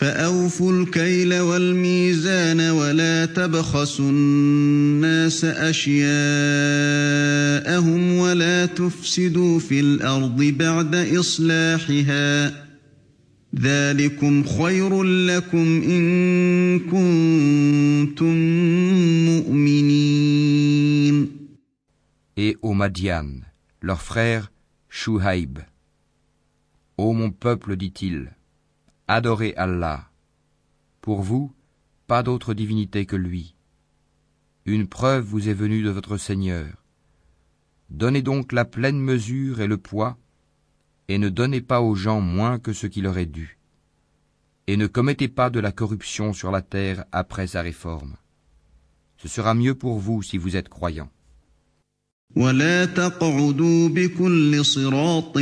Speaker 1: فأوفوا الكيل والميزان ولا تبخسوا الناس أشياءهم ولا تفسدوا في الأرض بعد إصلاحها ذلكم خير لكم إن كنتم مؤمنين
Speaker 2: Et aux Madian, leur frère Shuhaib. Ô mon peuple, dit-il, adorez Allah. Pour vous, pas d'autre divinité que lui. Une preuve vous est venue de votre Seigneur. Donnez donc la pleine mesure et le poids, et ne donnez pas aux gens moins que ce qui leur est dû. Et ne commettez pas de la corruption sur la terre après sa réforme. Ce sera mieux pour vous si vous êtes croyants.
Speaker 1: ولا تقعدوا بكل صراط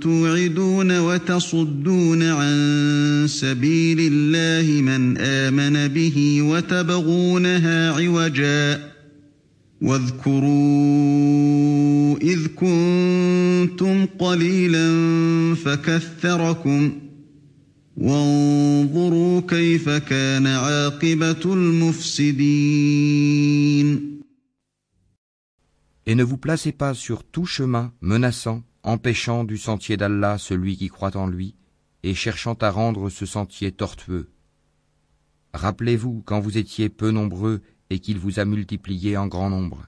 Speaker 1: توعدون وتصدون عن سبيل الله من آمن به وتبغونها عوجا واذكروا إذ كنتم قليلا فكثركم وانظروا كيف كان عاقبة المفسدين
Speaker 2: Et ne vous placez pas sur tout chemin menaçant, empêchant du sentier d'Allah celui qui croit en lui, et cherchant à rendre ce sentier tortueux. Rappelez-vous quand vous étiez peu nombreux et qu'il vous a multiplié en grand nombre.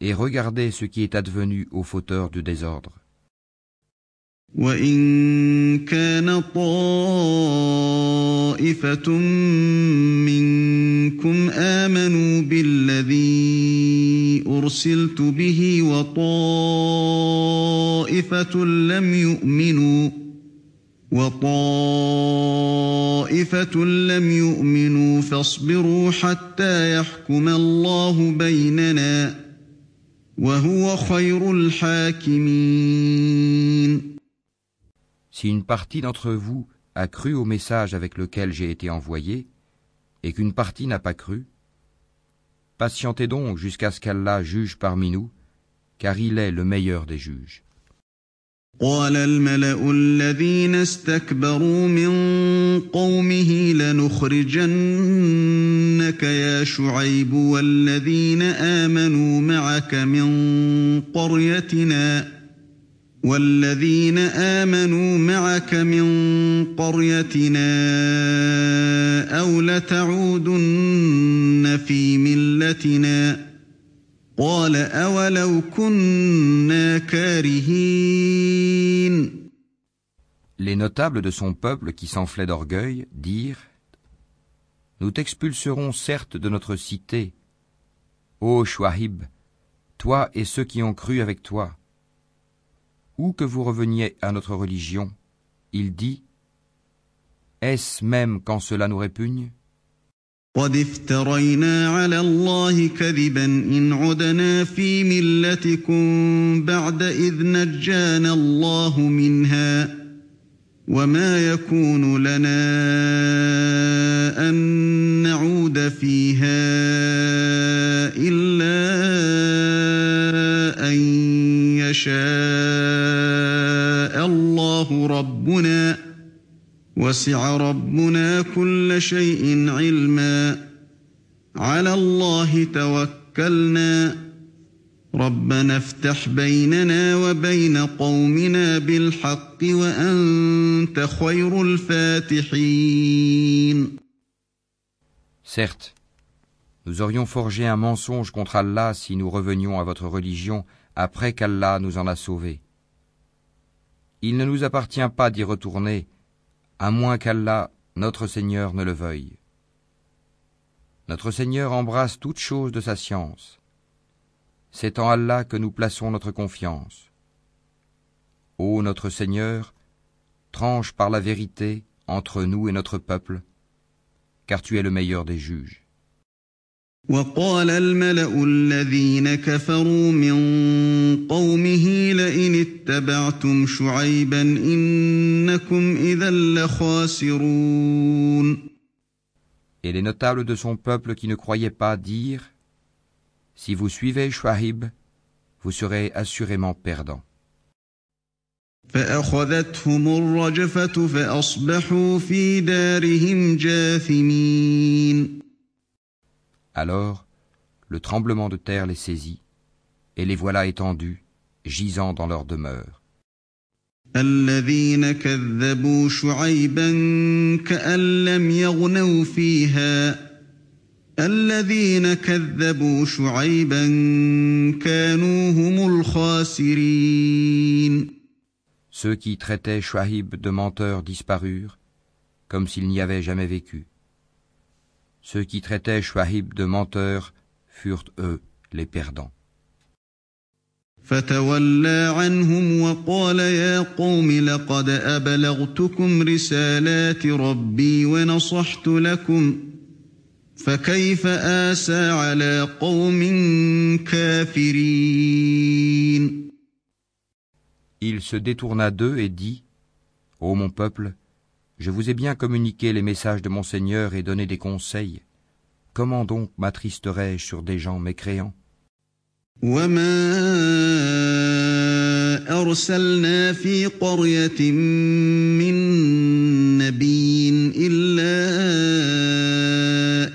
Speaker 2: Et regardez ce qui est advenu aux fauteurs du désordre.
Speaker 1: وإن كان طائفة منكم آمنوا بالذي أرسلت به وطائفة لم يؤمنوا وطائفة لم يؤمنوا فاصبروا حتى يحكم الله بيننا وهو خير الحاكمين
Speaker 2: Si une partie d'entre vous a cru au message avec lequel j'ai été envoyé, et qu'une partie n'a pas cru, patientez donc jusqu'à ce qu'Allah juge parmi nous, car il est le meilleur des juges.
Speaker 1: قال الملأ الذين استكبروا من قومه لنخرجنك يا شعيب والذين آمنوا معك من قريتنا والذين آمنوا معك من قريتنا أو لتعودن في ملتنا قال أولو كنا كارهين
Speaker 2: Les notables de son peuple qui s'enflaient d'orgueil dirent Nous t'expulserons certes de notre cité, ô Chouahib, toi et ceux qui ont cru avec toi. Ou que vous reveniez à notre religion, il dit Est-ce même quand cela nous répugne?
Speaker 1: قد افترينا على الله كذبا إن عدنا في ملتكم بعد إذ نجانا الله منها وما يكون لنا أن نعود فيها إلا أن يشاء ربنا وسع ربنا كل شيء علما على الله توكلنا ربنا افتح بيننا وبين قومنا بالحق وأنت خير الفاتحين
Speaker 2: Certes, nous aurions forgé un mensonge contre Allah si nous revenions à votre religion après qu'Allah nous en a sauvés. Il ne nous appartient pas d'y retourner, à moins qu'Allah, notre Seigneur, ne le veuille. Notre Seigneur embrasse toutes choses de sa science. C'est en Allah que nous plaçons notre confiance. Ô notre Seigneur, tranche par la vérité entre nous et notre peuple, car tu es le meilleur des juges.
Speaker 1: وقال الملأ الذين كفروا من قومه لئن اتبعتم شعيبا إنكم إذا لخاسرون
Speaker 2: Et les notables de son peuple qui ne croyaient pas dirent Si vous suivez Shuaib, vous serez assurément perdants.
Speaker 1: فأخذتهم الرجفة فأصبحوا في دارهم جاثمين
Speaker 2: Alors, le tremblement de terre les saisit, et les voilà étendus, gisant dans leur demeure. Ceux qui traitaient Shuaib de menteur disparurent, comme s'ils n'y avaient jamais vécu. Ceux qui traitaient Shuaib de menteur furent eux les perdants.
Speaker 1: فتولى عنهم وقال يا قوم لقد أبلغتكم رسالات ربي ونصحت لكم فكيف آسى على قوم كافرين
Speaker 2: Il se détourna d'eux et dit Ô mon peuple, je vous ai bien communiqué les messages de mon Seigneur et donné des conseils. Comment donc m'attristerais-je sur des gens mécréants
Speaker 1: وما أرسلنا في قرية من نبي إلا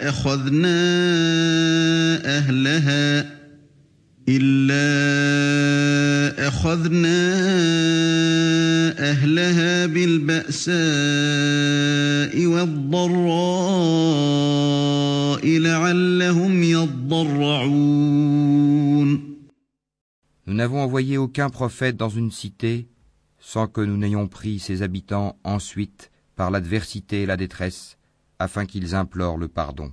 Speaker 1: أخذنا أهلها إلا أخذنا أهلها بالبأساء والضراء لعلهم يضرعون
Speaker 2: Nous n'avons envoyé aucun prophète dans une cité sans que nous n'ayons pris ses habitants ensuite par l'adversité et la détresse, afin qu'ils implorent le pardon.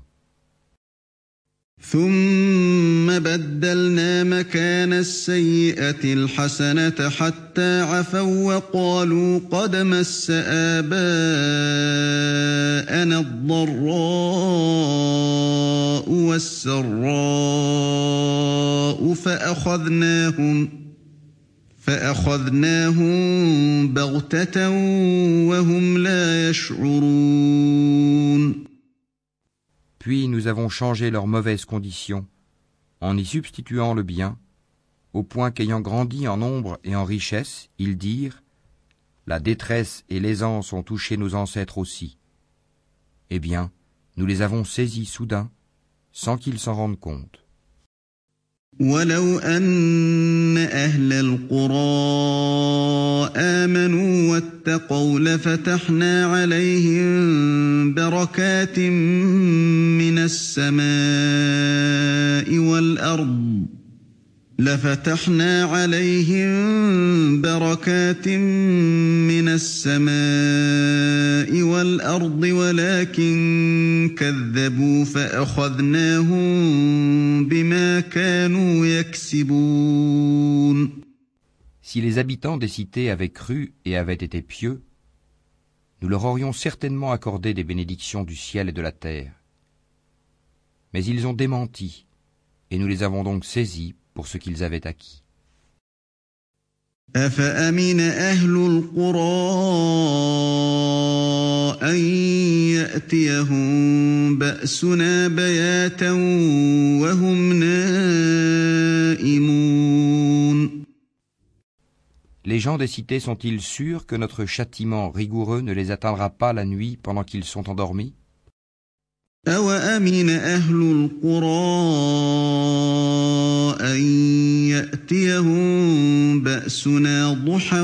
Speaker 1: ثم بدلنا مكان السيئة الحسنة حتى عفوا وقالوا قد مس آباءنا الضراء والسراء فأخذناهم فأخذناهم بغتة وهم لا يشعرون
Speaker 2: Puis nous avons changé leurs mauvaises conditions en y substituant le bien, au point qu'ayant grandi en nombre et en richesse, ils dirent La détresse et l'aisance ont touché nos ancêtres aussi. Eh bien, nous les avons saisis soudain, sans qu'ils s'en rendent compte.
Speaker 1: ولو أن أهل القرى آمنوا واتقوا لفتحنا عليهم بركات من السماء والأرض لفتحنا عليهم بركات من السماء والأرض ولكن كذبوا فأخذناهم بما كانوا يكسبون
Speaker 2: Si les habitants des cités avaient cru et avaient été pieux, nous leur aurions certainement accordé des bénédictions du ciel et de la terre. Mais ils ont démenti, et nous les avons donc saisis pour ce qu'ils avaient acquis.
Speaker 1: أفأمن أهل القرى أن يأتيهم بأسنا بياتا وهم نائمون
Speaker 2: Les gens des cités sont-ils sûrs que notre châtiment rigoureux ne les atteindra pas la nuit pendant qu'ils sont endormis
Speaker 1: أوأمن أهل القرى أن يأتيهم بأسنا ضحى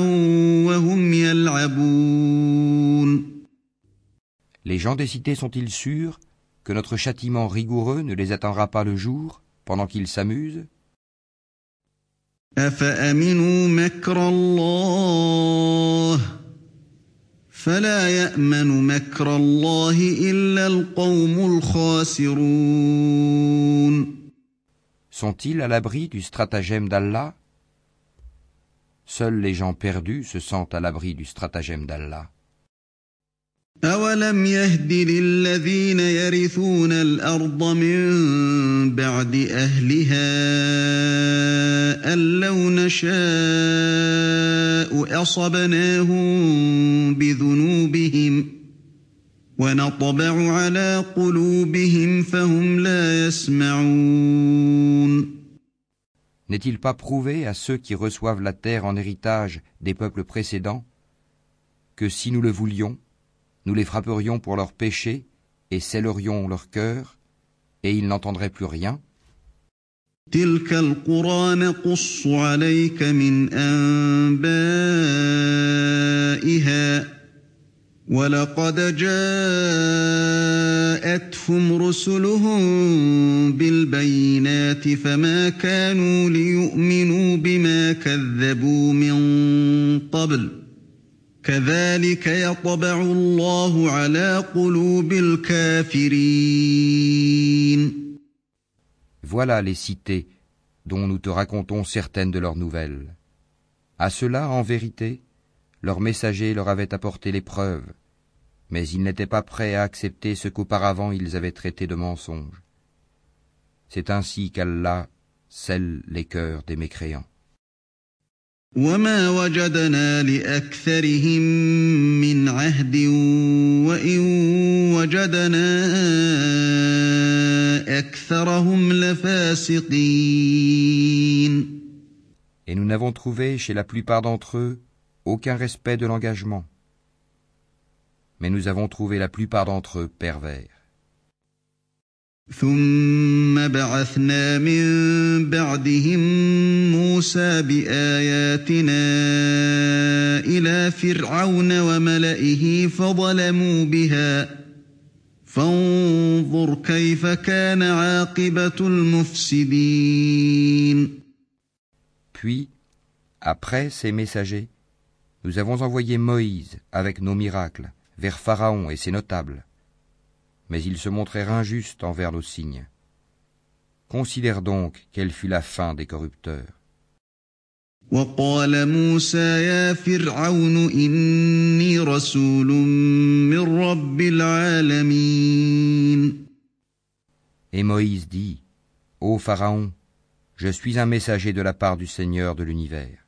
Speaker 1: وهم يلعبون
Speaker 2: Les gens des cités sont-ils sûrs que notre châtiment rigoureux ne les atteindra pas le jour pendant qu'ils s'amusent
Speaker 1: أفأمنوا مكر الله فلا يأمن مكر الله إلا القوم الخاسرون
Speaker 2: Sont-ils à l'abri du stratagème d'Allah Seuls les gens perdus se sentent à l'abri du stratagème d'Allah.
Speaker 1: أولم يهد للذين يرثون الأرض من بعد أهلها أن لو نشاء أصبناهم بذنوبهم ونطبع على قلوبهم فهم لا يسمعون
Speaker 2: N'est-il pas prouvé à ceux qui reçoivent la terre en héritage des peuples précédents que si nous le voulions, nous les frapperions pour leurs péchés et scellerions leur cœur, et ils n'entendraient plus rien
Speaker 1: تلك القرى نقص عليك من أنبائها ولقد جاءتهم رسلهم بالبينات فما كانوا ليؤمنوا بما كذبوا من قبل كذلك يطبع الله على قلوب الكافرين
Speaker 2: Voilà les cités dont nous te racontons certaines de leurs nouvelles. À cela, en vérité, leurs messagers leur avaient apporté les preuves, mais ils n'étaient pas prêts à accepter ce qu'auparavant ils avaient traité de mensonge. C'est ainsi qu'Allah scelle les cœurs des mécréants.
Speaker 1: وما وجدنا لأكثرهم من عهد وإن وجدنا أكثرهم لفاسقين
Speaker 2: Et nous n'avons trouvé chez la plupart d'entre eux aucun respect de l'engagement. Mais nous avons trouvé la plupart d'entre eux pervers.
Speaker 1: ثم بعثنا من بعدهم موسى بآياتنا إلى فرعون وملئه فظلموا بها فانظر كيف كان عاقبة المفسدين
Speaker 2: Puis, après ces messagers, nous avons envoyé Moïse avec nos miracles vers Pharaon et ses notables. Mais ils se montrèrent injustes envers nos signes. Considère donc quelle fut la fin des corrupteurs.
Speaker 1: وقال موسى يا فرعون إني رسول من رب العالمين
Speaker 2: Et Moïse dit, Ô Pharaon, je suis un messager de la part du Seigneur de l'univers.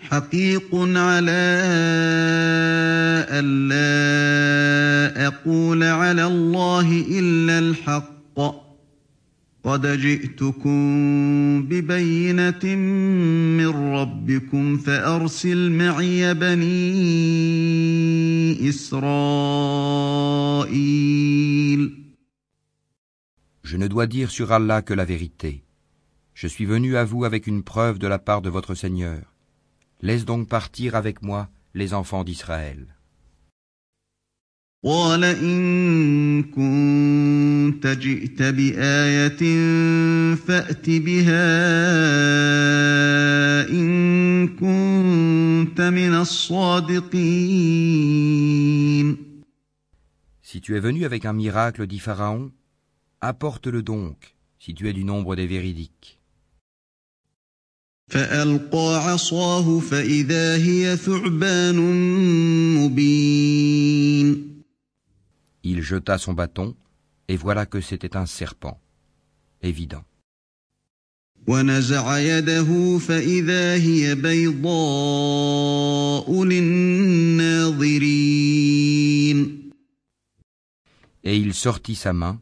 Speaker 2: حقيق على ألا أقول على الله إلا الحق قد جئتكم ببينة من ربكم فأرسل معي بني إسرائيل
Speaker 1: Je ne dois dire sur Allah que la vérité. Je suis venu à vous avec une preuve de la part de votre Seigneur. Laisse donc partir avec moi les enfants d'Israël. Si tu es venu avec un miracle, dit Pharaon, apporte-le donc, si tu es du nombre des véridiques. Il jeta son bâton, et voilà que c'était un serpent, évident. Et il sortit sa main,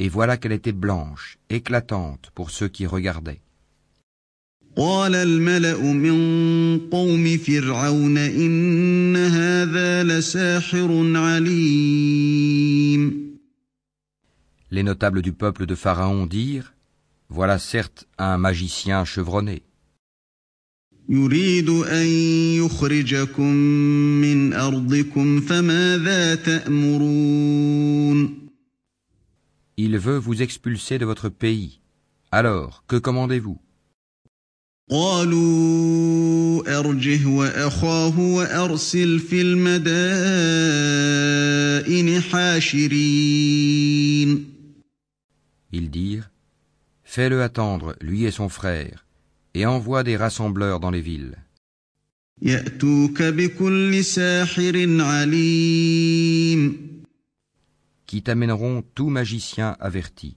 Speaker 1: et voilà qu'elle était blanche, éclatante pour ceux qui regardaient. Les notables du peuple de Pharaon dirent Voilà certes un magicien chevronné. Il veut vous expulser de votre pays. Alors, que commandez-vous? Ils dirent Fais-le attendre, lui et son frère, et envoie des rassembleurs dans les villes. Qui t'amèneront tout magicien averti.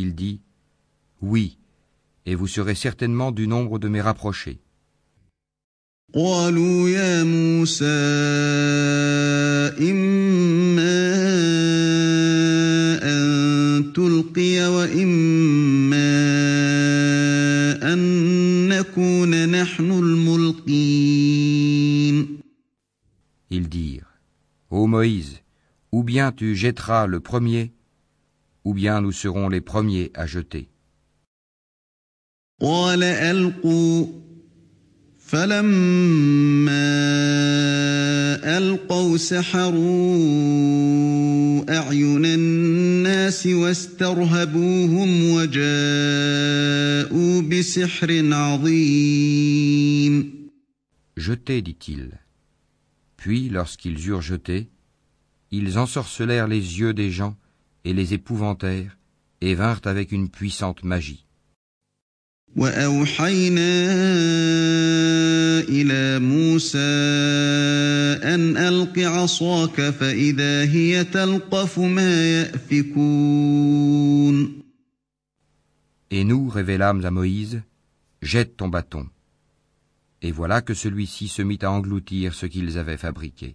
Speaker 1: Il dit Oui, et vous serez certainement du nombre de mes rapprochés. Ils dirent Ô Moïse, ou bien tu jetteras le premier, ou bien nous serons les premiers à jeter. Jetez, dit-il. Puis, lorsqu'ils eurent jeté, ils ensorcelèrent les yeux des gens et les épouvantèrent et vinrent avec une puissante magie. Et nous révélâmes à Moïse, jette ton bâton. Et voilà que celui-ci se mit à engloutir ce qu'ils avaient fabriqué.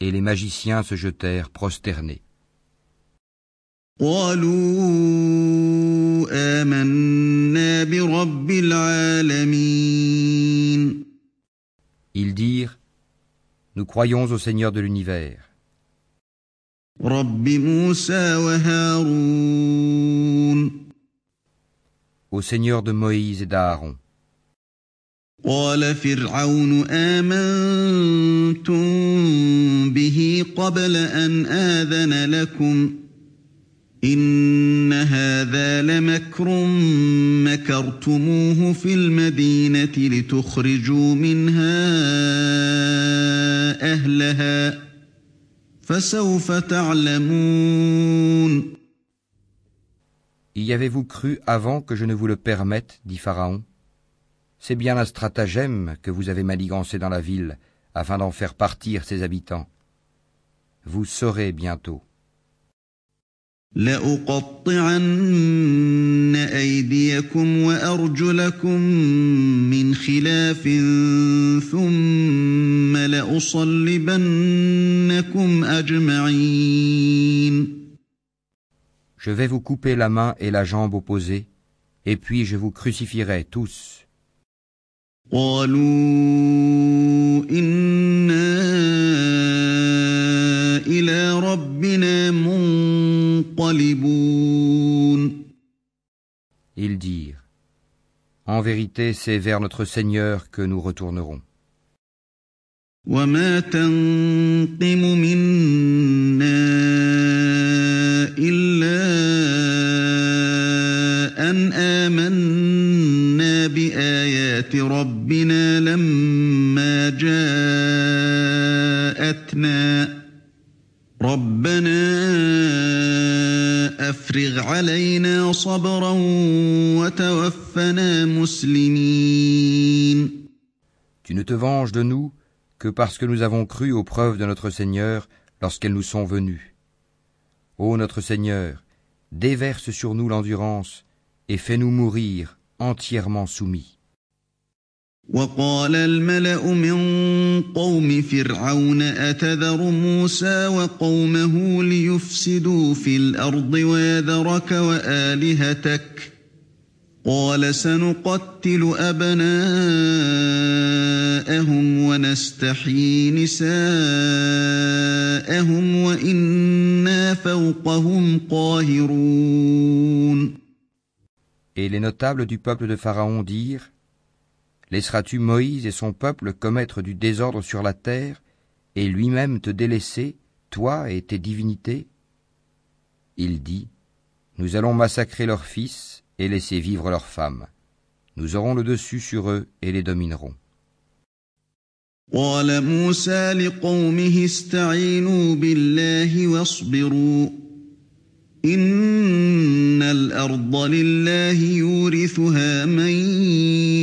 Speaker 1: et les magiciens se jetèrent prosternés.
Speaker 2: Ils dirent, nous croyons au Seigneur de l'univers. Au Seigneur de Moïse et d'Aaron.
Speaker 1: قال فرعون آمنتم به قبل أن آذن لكم إن هذا لمكر مكرتموه في المدينة لتخرجوا منها أهلها فسوف تعلمون.
Speaker 2: Y avez-vous cru avant que je ne vous le permette, dit Pharaon? C'est bien un stratagème que vous avez manigancé dans la ville, afin d'en faire partir ses habitants. Vous saurez bientôt.
Speaker 1: لأقطعن أيديكم وأرجلكم من خلاف ثم لأصلبنكم أجمعين
Speaker 2: Je vais vous couper la main et la jambe opposée, et puis je vous crucifierai tous.
Speaker 1: قالوا إنا إلى ربنا منقلبون
Speaker 2: Ils dirent En vérité, c'est vers notre Seigneur que nous retournerons.
Speaker 1: وما تنقم منا إلا أن آمنا بآيات ربنا لما جاءتنا ربنا أفرغ علينا صبرا وتوفنا مسلمين
Speaker 2: Tu ne te venges de nous que parce que nous avons cru aux preuves de notre Seigneur lorsqu'elles nous sont venues. Ô notre Seigneur, déverse sur nous l'endurance et fais-nous mourir entièrement soumis.
Speaker 1: وقال الملأ من قوم فرعون أتذر موسى وقومه ليفسدوا في الأرض ويذرك وآلهتك؟ قال سنقتل أبناءهم ونستحيي نساءهم وإنا فوقهم قاهرون.
Speaker 2: Et les notables du peuple de Pharaon dirent Laisseras-tu Moïse et son peuple commettre du désordre sur la terre et lui-même te délaisser, toi et tes divinités Il dit Nous allons massacrer leurs fils et laisser vivre leurs femmes. Nous aurons le dessus sur eux et les dominerons.
Speaker 1: قال موسى لقومه استعينوا بالله واصبروا إن الأرض لله يورثها من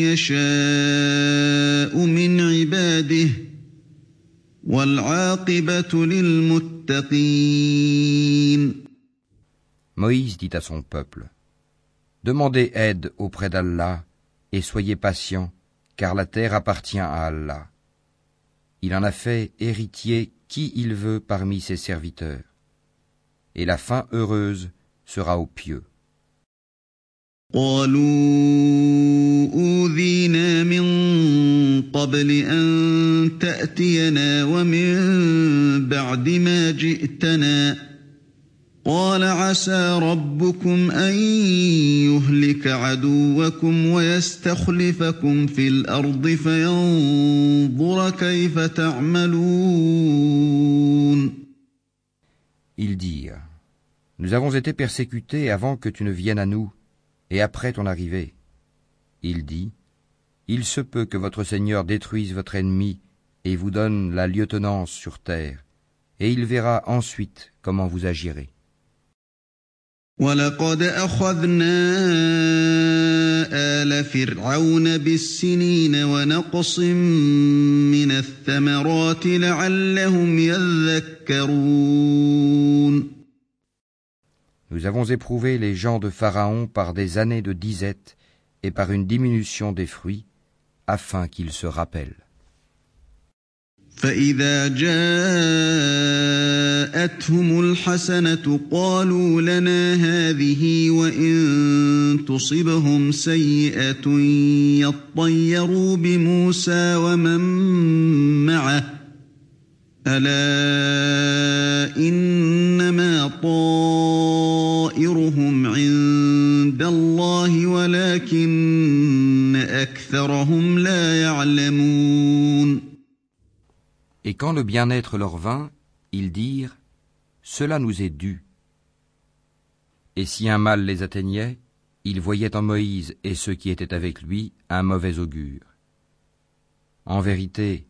Speaker 1: يشاء من عباده والعاقبة للمتقين
Speaker 2: Moïse dit à son peuple Demandez aide auprès d'Allah et soyez patients, car la terre appartient à Allah. Il en a fait héritier qui il veut parmi ses serviteurs. Et la fin heureuse sera aux pieux.
Speaker 1: قالوا أوذينا من قبل أن تأتينا ومن بعد ما جئتنا قال عسى ربكم أن يهلك عدوكم ويستخلفكم في الأرض فينظر كيف تعملون
Speaker 2: Ils dirent Nous avons été persécutés avant que tu ne viennes à nous, et après ton arrivée. Il dit Il se peut que votre Seigneur détruise votre ennemi et vous donne la lieutenance sur terre, et il verra ensuite comment vous agirez.
Speaker 1: ولقد أخذنا آل فرعون بالسنين ونقص من الثمرات لعلهم يذكرون
Speaker 2: Nous avons éprouvé les gens de Pharaon par des années de disette et par une diminution des fruits, afin qu'ils se rappellent.
Speaker 1: فإذا جاءتهم الحسنة قالوا لنا هذه وإن تصبهم سيئة يطيروا بموسى ومن معه. ألا إنما طائرهم عند الله ولكن أكثرهم
Speaker 2: Et quand le bien-être leur vint, ils dirent Cela nous est dû. Et si un mal les atteignait, ils voyaient en Moïse et ceux qui étaient avec lui un mauvais augure. En vérité,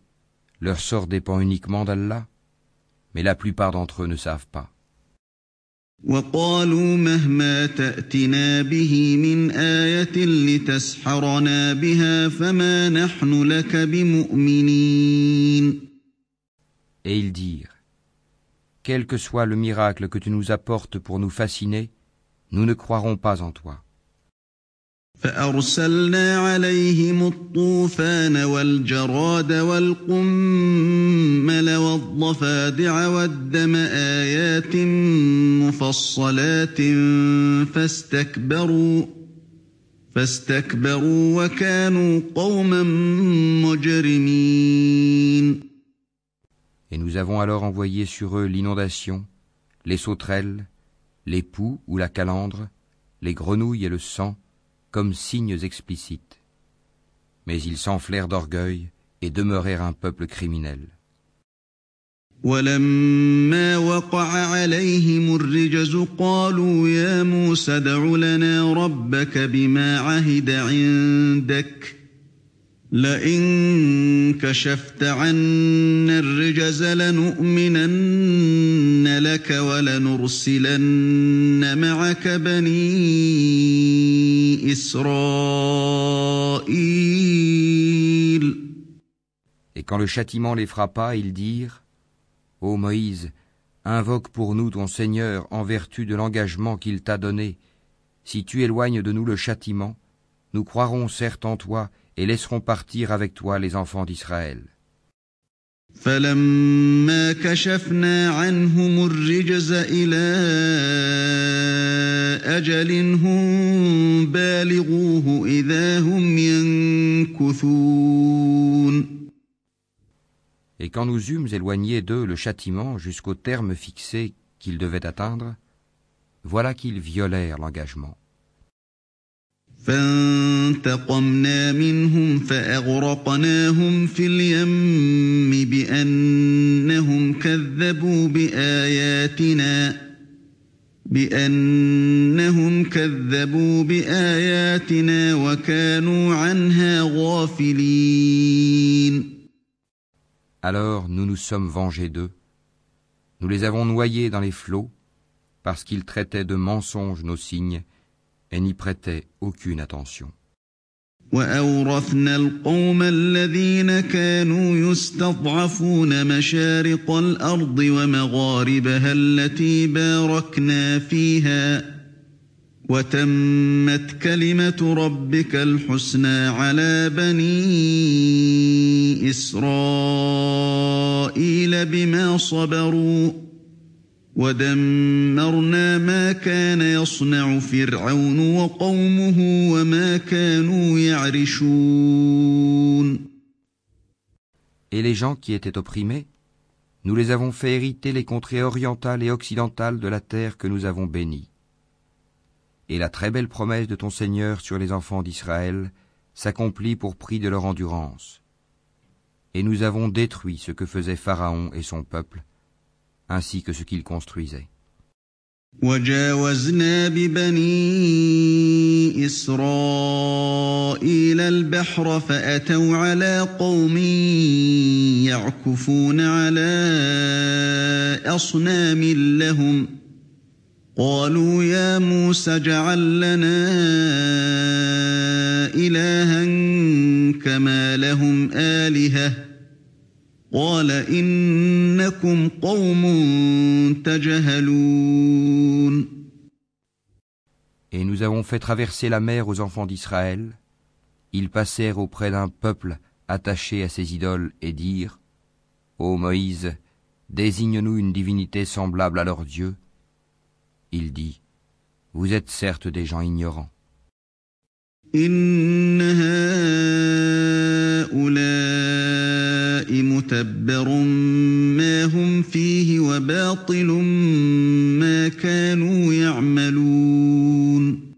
Speaker 2: leur sort dépend uniquement d'Allah, mais la plupart d'entre eux ne savent pas. Et ils dirent, Quel que soit le miracle que tu nous apportes pour nous fasciner, nous ne croirons pas en toi.
Speaker 1: فأرسلنا عليهم الطوفان والجراد والقمل والضفادع والدم آيات مفصلات فاستكبروا فاستكبروا وكانوا قوما مجرمين
Speaker 2: Et nous avons alors envoyé sur eux l'inondation, les sauterelles, les poux ou la calandre, les grenouilles et le sang, comme signes explicites. Mais ils s'enflèrent d'orgueil et demeurèrent un peuple criminel.
Speaker 1: ولما وقع عليهم الرجز قالوا يا موسى ادع لنا ربك بما عهد عندك لئن كشفت عنا الرجز لنؤمنن لك ولنرسلن معك بني
Speaker 2: Et quand le châtiment les frappa, ils dirent Ô Moïse, invoque pour nous ton Seigneur en vertu de l'engagement qu'il t'a donné. Si tu éloignes de nous le châtiment, nous croirons certes en toi et laisserons partir avec toi les enfants d'Israël.
Speaker 1: فلما كشفنا عنهم الرجز إلى أجل هم بالغوه إذا هم ينكثون
Speaker 2: Et quand nous eûmes éloigné d'eux le châtiment jusqu'au terme fixé qu'ils devaient atteindre, voilà qu'ils violèrent l'engagement.
Speaker 1: فانتقمنا منهم فأغرقناهم في اليم بأنهم كذبوا بآياتنا بأنهم كذبوا بآياتنا وكانوا عنها غافلين
Speaker 2: Alors nous nous sommes vengés d'eux. Nous les avons noyés dans les flots parce qu'ils traitaient de mensonges nos signes et n'y prêtait aucune attention.
Speaker 1: وأورثنا القوم الذين كانوا يستضعفون مشارق الأرض ومغاربها التي باركنا فيها وتمت كلمة ربك الحسنى على بني إسرائيل بما صبروا Et
Speaker 2: les gens qui étaient opprimés, nous les avons fait hériter les contrées orientales et occidentales de la terre que nous avons bénie. Et la très belle promesse de ton Seigneur sur les enfants d'Israël s'accomplit pour prix de leur endurance. Et nous avons détruit ce que faisait Pharaon et son peuple, ainsi que ce qu'ils construisaient.
Speaker 1: وجاوزنا ببني إسرائيل البحر فأتوا على قوم يعكفون على أصنام لهم قالوا يا موسى اجعل لنا إلها كما لهم آلهةٌ Et
Speaker 2: nous avons fait traverser la mer aux enfants d'Israël. Ils passèrent auprès d'un peuple attaché à ses idoles et dirent Ô Moïse, désigne-nous une divinité semblable à leur Dieu. Il dit, Vous êtes certes des gens ignorants.
Speaker 1: إن هؤلاء متبر ما هم فيه وباطل ما كانوا يعملون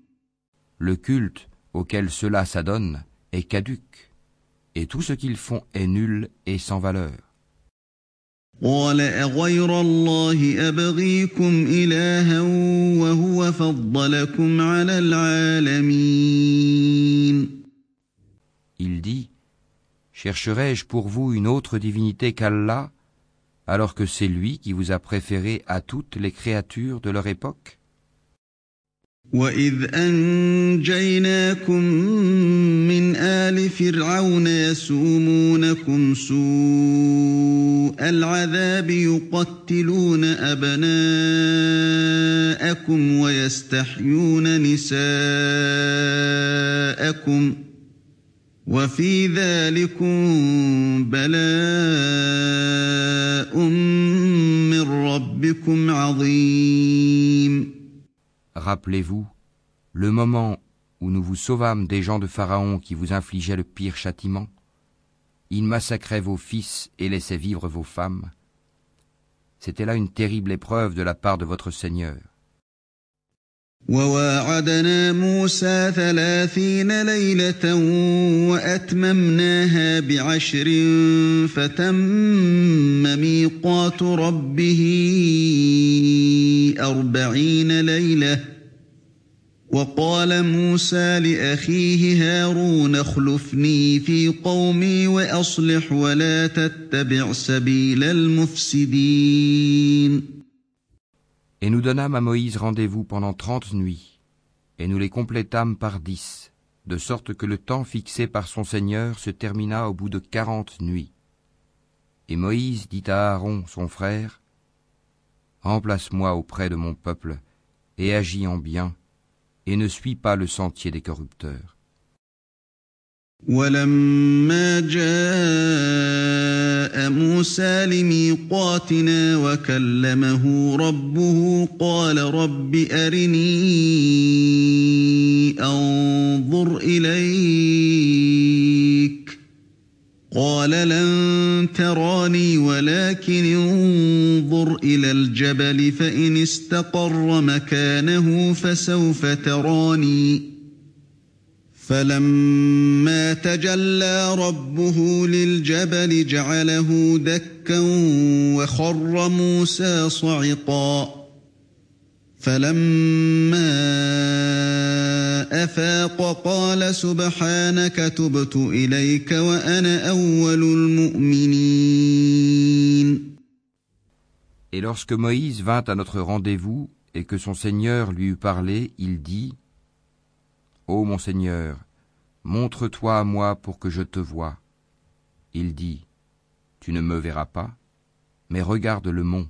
Speaker 2: Le culte auquel cela s'adonne est caduque, et tout ce qu'ils font est nul et sans valeur.
Speaker 1: قال أغير الله أبغيكم إلها وهو فضلكم على العالمين
Speaker 2: Il dit Chercherai-je pour vous une autre divinité qu'Allah, alors que c'est lui qui vous a préféré à toutes les créatures de leur époque
Speaker 1: وإذ أنجيناكم من آل فرعون يسومونكم سوء العذاب يقتلون أبناءكم ويستحيون نساءكم وفي ذلكم بلاء من ربكم عظيم
Speaker 2: Rappelez-vous le moment où nous vous sauvâmes des gens de Pharaon qui vous infligeaient le pire châtiment. Ils massacraient vos fils et laissaient vivre vos femmes. C'était là une terrible épreuve de la part de votre Seigneur.
Speaker 1: وواعدنا موسى ثلاثين ليلة وأتممناها بعشر فتم ميقات ربه أربعين ليلة. وقال موسى لأخيه هارون اخلفني في قومي وأصلح ولا تتبع سبيل المفسدين.
Speaker 2: Et nous donnâmes à Moïse rendez-vous pendant trente nuits, et nous les complétâmes par dix, de sorte que le temps fixé par son Seigneur se termina au bout de quarante nuits. Et Moïse dit à Aaron, son frère, Remplace-moi auprès de mon peuple, et agis en bien, et ne suis pas le sentier des corrupteurs.
Speaker 1: ولما جاء موسى لميقاتنا وكلمه ربه قال رب أرني أنظر إليك. قال لن تراني ولكن انظر إلى الجبل فإن استقر مكانه فسوف تراني. فلما تجلى ربه للجبل جعله دكا وخر موسى صعقا. فلما أفاق قال سبحانك تبت إليك وأنا أول المؤمنين.
Speaker 2: Et lorsque Moïse vint à notre rendez-vous et que son Seigneur lui eut parlé, il dit Ô mon Seigneur, montre-toi à moi pour que je te voie. Il dit, Tu ne me verras pas, mais regarde le mont.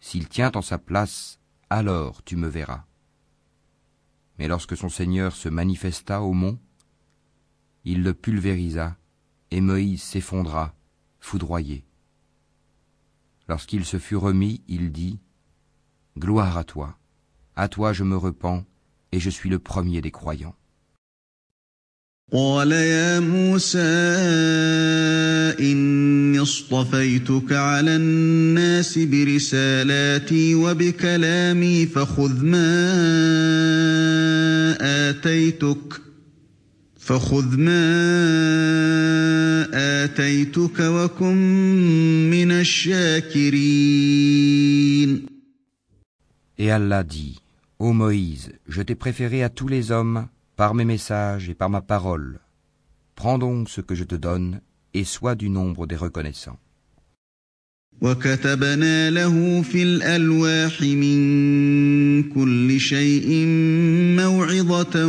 Speaker 2: S'il tient en sa place, alors tu me verras. Mais lorsque son Seigneur se manifesta au mont, il le pulvérisa, et Moïse s'effondra, foudroyé. Lorsqu'il se fut remis, il dit, Gloire à toi, à toi je me repens, et je suis le premier des croyants.
Speaker 1: قال يا موسى إني اصطفيتك على الناس برسالاتي وبكلامي فخذ ما آتيتك فخذ ما آتيتك وكن من الشاكرين
Speaker 2: Et Allah dit, Ô Moïse, je t'ai préféré à tous les hommes par mes messages et par ma parole. Prends donc ce que je te donne et sois du nombre des reconnaissants.
Speaker 1: وكتبنا له في الألواح من كل شيء موعظة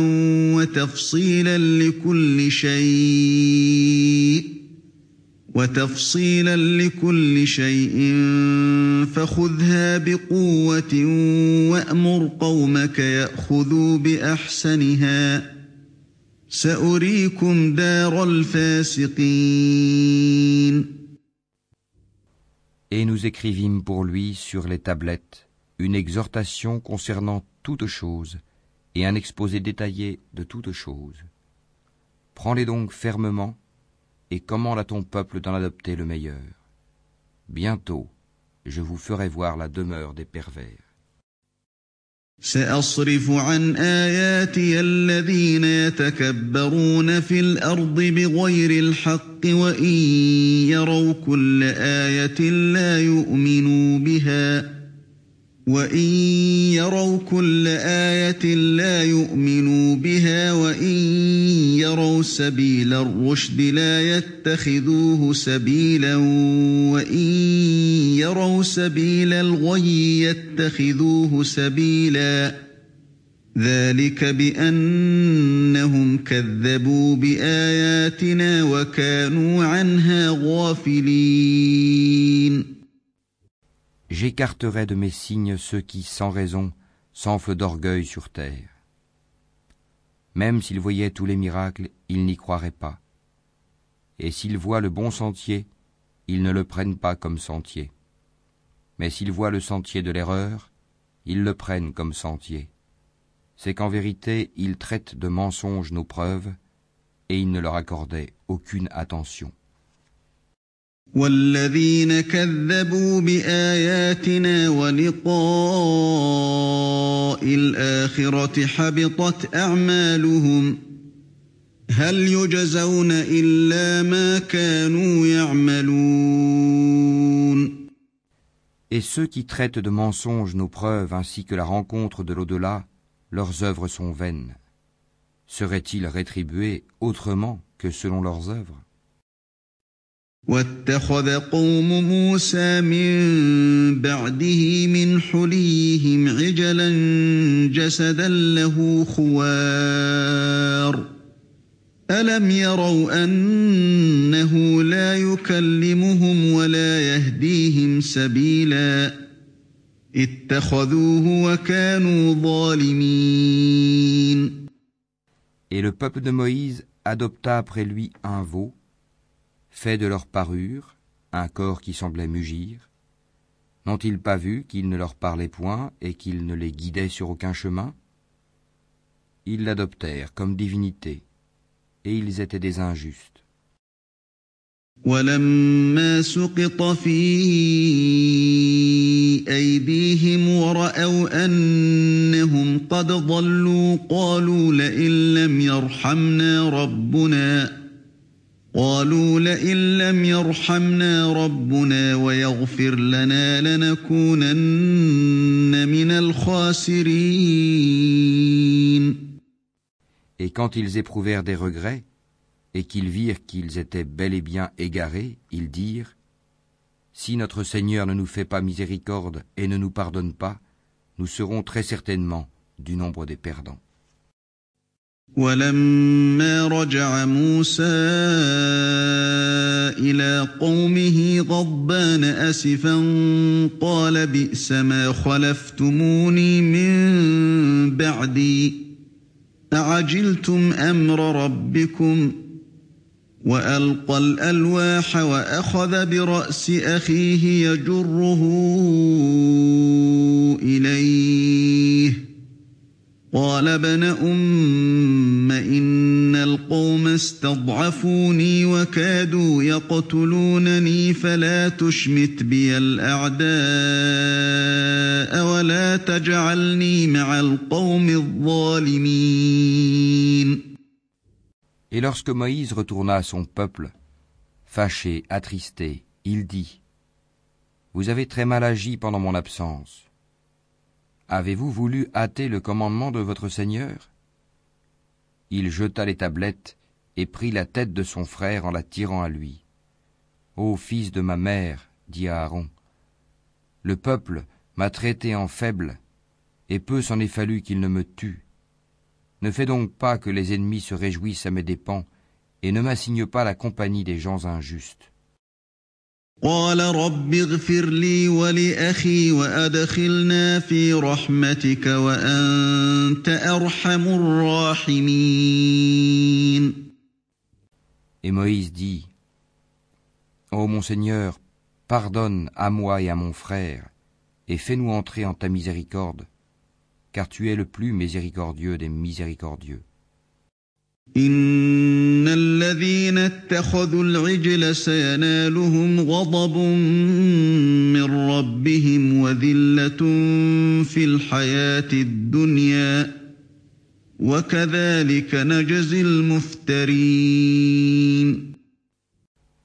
Speaker 1: وتفصيلا لكل شيء وتفصيلا لكل شيء فخذها بقوة وأمر قومك يأخذوا بأحسنها سأريكم دار الفاسقين
Speaker 2: Et nous écrivîmes pour lui sur les tablettes une exhortation concernant toutes choses et un exposé détaillé de toutes choses. Prends-les donc fermement et commande à ton peuple d'en adopter le meilleur. Bientôt, je vous ferai voir la demeure des pervers.
Speaker 1: سأصرف عن آياتي الذين يتكبرون في الأرض بغير الحق وإن يروا كل آية لا يؤمنوا بها وإن يروا كل آية لا يؤمنوا بها وإن يروا سبيل الرشد لا يتخذوه سبيلا وإن يروا سبيل الغي يتخذوه سبيلا ذلك بأنهم كذبوا بآياتنا وكانوا عنها غافلين
Speaker 2: J'écarterai de mes signes ceux qui, sans raison, s'enflent d'orgueil sur terre. Même s'ils voyaient tous les miracles, ils n'y croiraient pas. Et s'ils voient le bon sentier, ils ne le prennent pas comme sentier. Mais s'ils voient le sentier de l'erreur, ils le prennent comme sentier. C'est qu'en vérité, ils traitent de mensonges nos preuves, et ils ne leur accordaient aucune attention.
Speaker 1: والذين كذبوا بآياتنا ولقاء الآخرة حبطت أعمالهم هل يجزون إلا ما كانوا يعملون
Speaker 2: Et ceux qui traitent de mensonges nos preuves ainsi que la rencontre de l'au-delà, leurs œuvres sont vaines. Seraient-ils rétribués autrement que selon leurs œuvres
Speaker 1: واتخذ قوم موسى من بعده من حليهم عجلا جسدا له خوار. ألم يروا أنه لا يكلمهم ولا يهديهم سبيلا؟ اتخذوه وكانوا ظالمين.
Speaker 2: Et le peuple de Moïse adopta après lui un veau fait de leur parure un corps qui semblait mugir N'ont-ils pas vu qu'il ne leur parlait point et qu'il ne les guidait sur aucun chemin? Ils l'adoptèrent comme divinité, et ils étaient des injustes.
Speaker 1: Et
Speaker 2: quand ils éprouvèrent des regrets, et qu'ils virent qu'ils étaient bel et bien égarés, ils dirent Si notre Seigneur ne nous fait pas miséricorde et ne nous pardonne pas, nous serons très certainement du nombre des perdants.
Speaker 1: ولما رجع موسى إلى قومه غضبان أسفا قال بئس ما خلفتموني من بعدي أعجلتم أمر ربكم وألقى الألواح وأخذ برأس أخيه يجره إليه قال ابن أم إن القوم استضعفوني وكادوا يقتلونني فلا تشمت بي الأعداء ولا تجعلني مع القوم الظالمين
Speaker 2: Et lorsque Moïse retourna à son peuple, fâché, attristé, il dit Vous avez très mal agi pendant mon absence. Avez-vous voulu hâter le commandement de votre Seigneur? Il jeta les tablettes et prit la tête de son frère en la tirant à lui. Ô fils de ma mère, dit Aaron, le peuple m'a traité en faible, et peu s'en est fallu qu'il ne me tue. Ne fais donc pas que les ennemis se réjouissent à mes dépens, et ne m'assigne pas la compagnie des gens injustes.
Speaker 1: Et
Speaker 2: Moïse dit Ô mon Seigneur, Pardonne à moi et à mon frère, et fais-nous entrer en ta miséricorde, car tu es le plus miséricordieux des miséricordieux.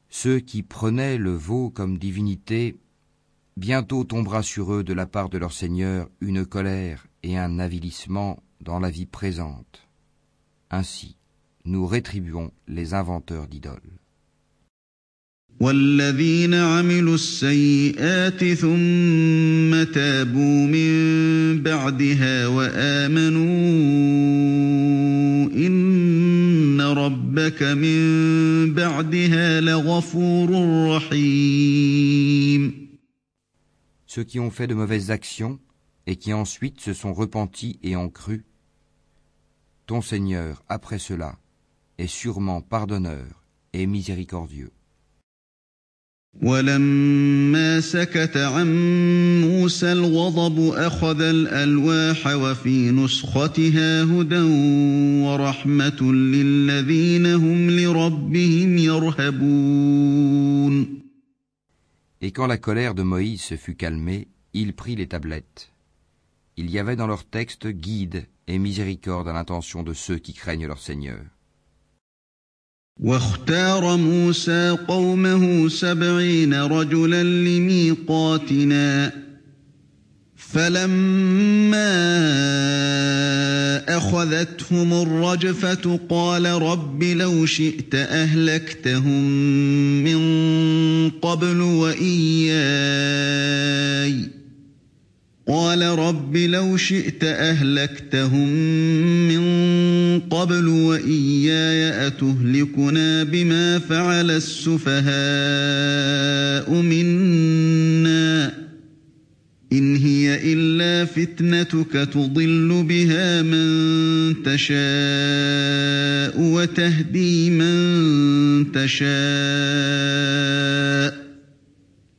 Speaker 2: Ceux qui prenaient le veau comme divinité, bientôt tombera sur eux de la part de leur Seigneur une colère et un avilissement dans la vie présente. Ainsi, nous rétribuons les inventeurs d'idoles. Ceux qui ont fait de mauvaises actions et qui ensuite se sont repentis et ont cru, ton Seigneur, après cela, est sûrement pardonneur et miséricordieux.
Speaker 1: ولما سكت عن موسى الغضب أخذ الألواح وفي نسختها هدى ورحمة للذين هم لربهم يرهبون
Speaker 2: Et quand la colère de Moïse se fut calmée, il prit les tablettes. Il y avait dans leur texte guide et miséricorde à l'intention de ceux qui craignent leur Seigneur.
Speaker 1: واختار موسى قومه سبعين رجلا لميقاتنا. فلما أخذتهم الرجفة قال رب لو شئت أهلكتهم من قبل وإياي. قال رب لو شئت أهلكتهم من قبل وإياي أتهلكنا بما فعل السفهاء منا إن هي إلا فتنتك تضل بها من تشاء وتهدي من تشاء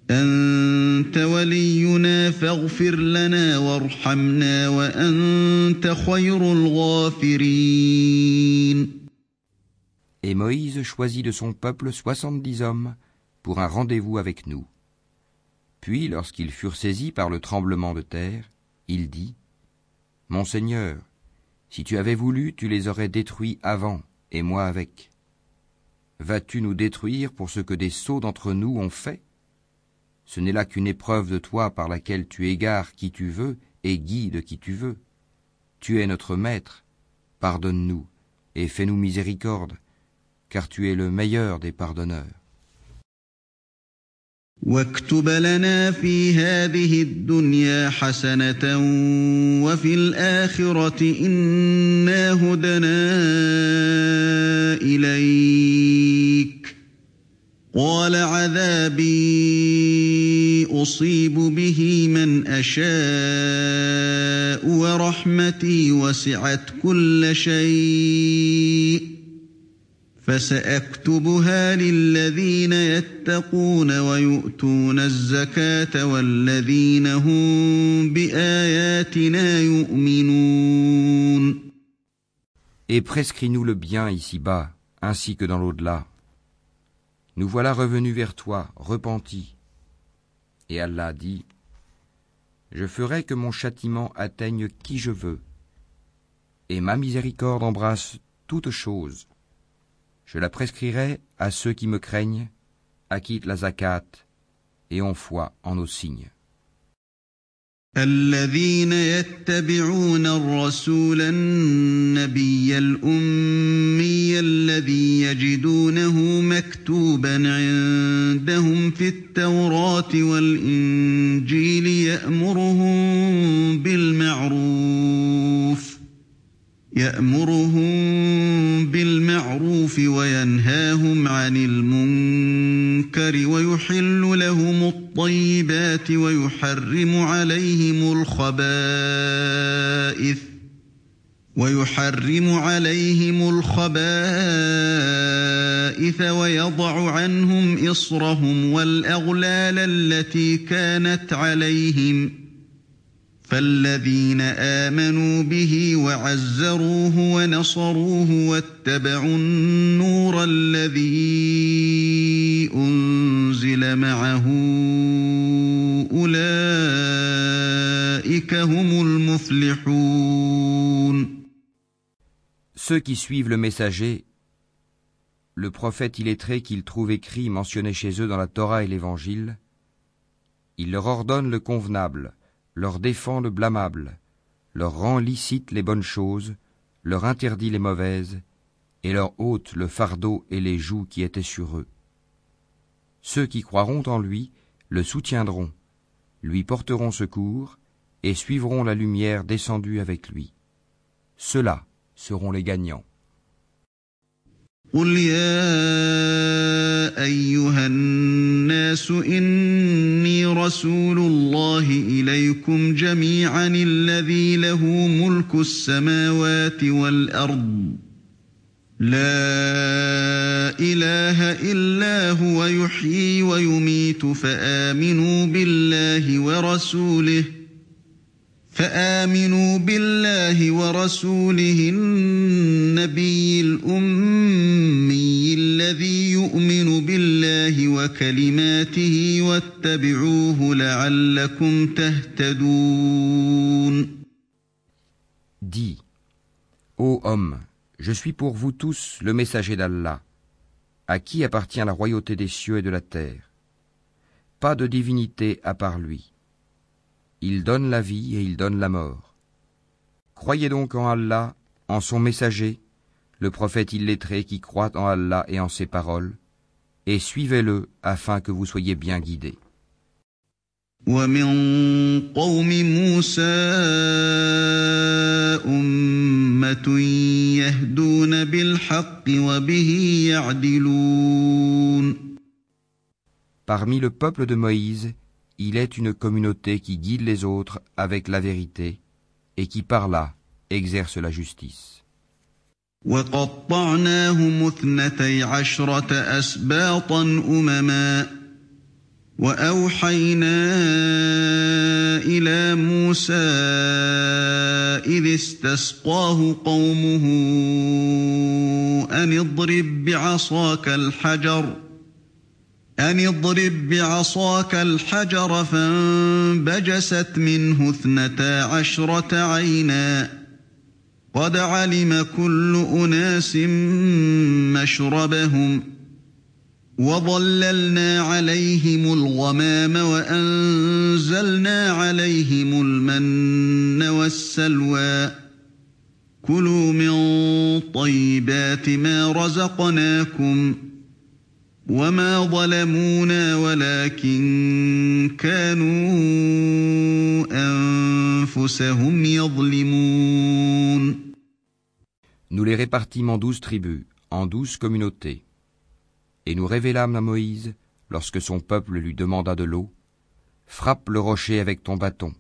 Speaker 1: أنت ولينا فاغفر لنا وارحمنا وأنت خير الغافرين
Speaker 2: Et Moïse choisit de son peuple soixante-dix hommes pour un rendez-vous avec nous. Puis, lorsqu'ils furent saisis par le tremblement de terre, il dit Mon Seigneur, si tu avais voulu, tu les aurais détruits avant, et moi avec. Vas-tu nous détruire pour ce que des sots d'entre nous ont fait Ce n'est là qu'une épreuve de toi par laquelle tu égares qui tu veux et guides qui tu veux. Tu es notre Maître, pardonne-nous et fais-nous miséricorde, car tu es le meilleur des pardonneurs.
Speaker 1: واكتب لنا في هذه الدنيا حسنة وفي الآخرة إنا هدنا إليك قال عذابي أصيب به من أشاء ورحمتي وسعت كل شيء فسأكتبها للذين يتقون ويؤتون الزكاة والذين هم بآياتنا يؤمنون
Speaker 2: Et prescris-nous le bien ici-bas, ainsi que dans l'au-delà. Nous voilà revenus vers toi, repentis. Et Allah dit, Je ferai que mon châtiment atteigne qui je veux, et ma miséricorde embrasse toutes choses. Je la prescrirai à ceux qui me craignent, acquittent la zakat et ont foi en nos signes.
Speaker 1: الذين يتبعون الرسول النبي الأمي الذي يجدونه مكتوبا عندهم في التوراة والإنجيل يأمرهم بالمعروف يأمرهم بالمعروف وينهاهم عن المنكر. ويحل لهم الطيبات ويحرم عليهم الخبائث ويحرم عليهم الخبائث ويضع عنهم إصرهم والأغلال التي كانت عليهم فالذين آمنوا به وعزروه ونصروه واتبعوا النور الذي أنزل معه أولئك هم المفلحون
Speaker 2: Ceux qui suivent le messager, le prophète illettré qu'ils trouvent écrit mentionné chez eux dans la Torah et l'Évangile, il leur ordonne le convenable, leur défend le blâmable, leur rend licite les bonnes choses, leur interdit les mauvaises, et leur ôte le fardeau et les joues qui étaient sur eux. Ceux qui croiront en lui le soutiendront, lui porteront secours, et suivront la lumière descendue avec lui. Ceux-là seront les gagnants.
Speaker 1: قل يا ايها الناس اني رسول الله إليكم جميعا الذي له ملك السماوات والأرض. لا إله إلا هو يحيي ويميت فآمنوا بالله ورسوله. فآمنوا بالله ورسوله النبي الأمي الذي يؤمن بالله وكلماته واتبعوه لعلكم تهتدون
Speaker 2: Dis, ô homme, je suis pour vous tous le messager d'Allah, à qui appartient la royauté des cieux et de la terre. Pas de divinité à part lui. Il donne la vie et il donne la mort. Croyez donc en Allah, en son messager, le prophète illettré qui croit en Allah et en ses paroles, et suivez-le afin que vous soyez bien guidés. Parmi le peuple de Moïse, il est une communauté qui guide les autres avec la vérité et qui par là exerce la justice.
Speaker 1: وأوحينا إلى موسى إذ استسقاه قومه أن اضرب بعصاك الحجر ۖ أن اضرب بعصاك الحجر فانبجست منه اثنتا عشرة عينا. قد علم كل أناس مشربهم. وظللنا عليهم الغمام وأنزلنا عليهم المن والسلوى. كلوا من طيبات ما رزقناكم ۖ. وما ظلمونا ولكن كانوا أنفسهم يظلمون
Speaker 2: Nous les répartîmes en douze tribus, en douze communautés. Et nous révélâmes à Moïse, lorsque son peuple lui demanda de l'eau, Frappe le rocher avec ton bâton.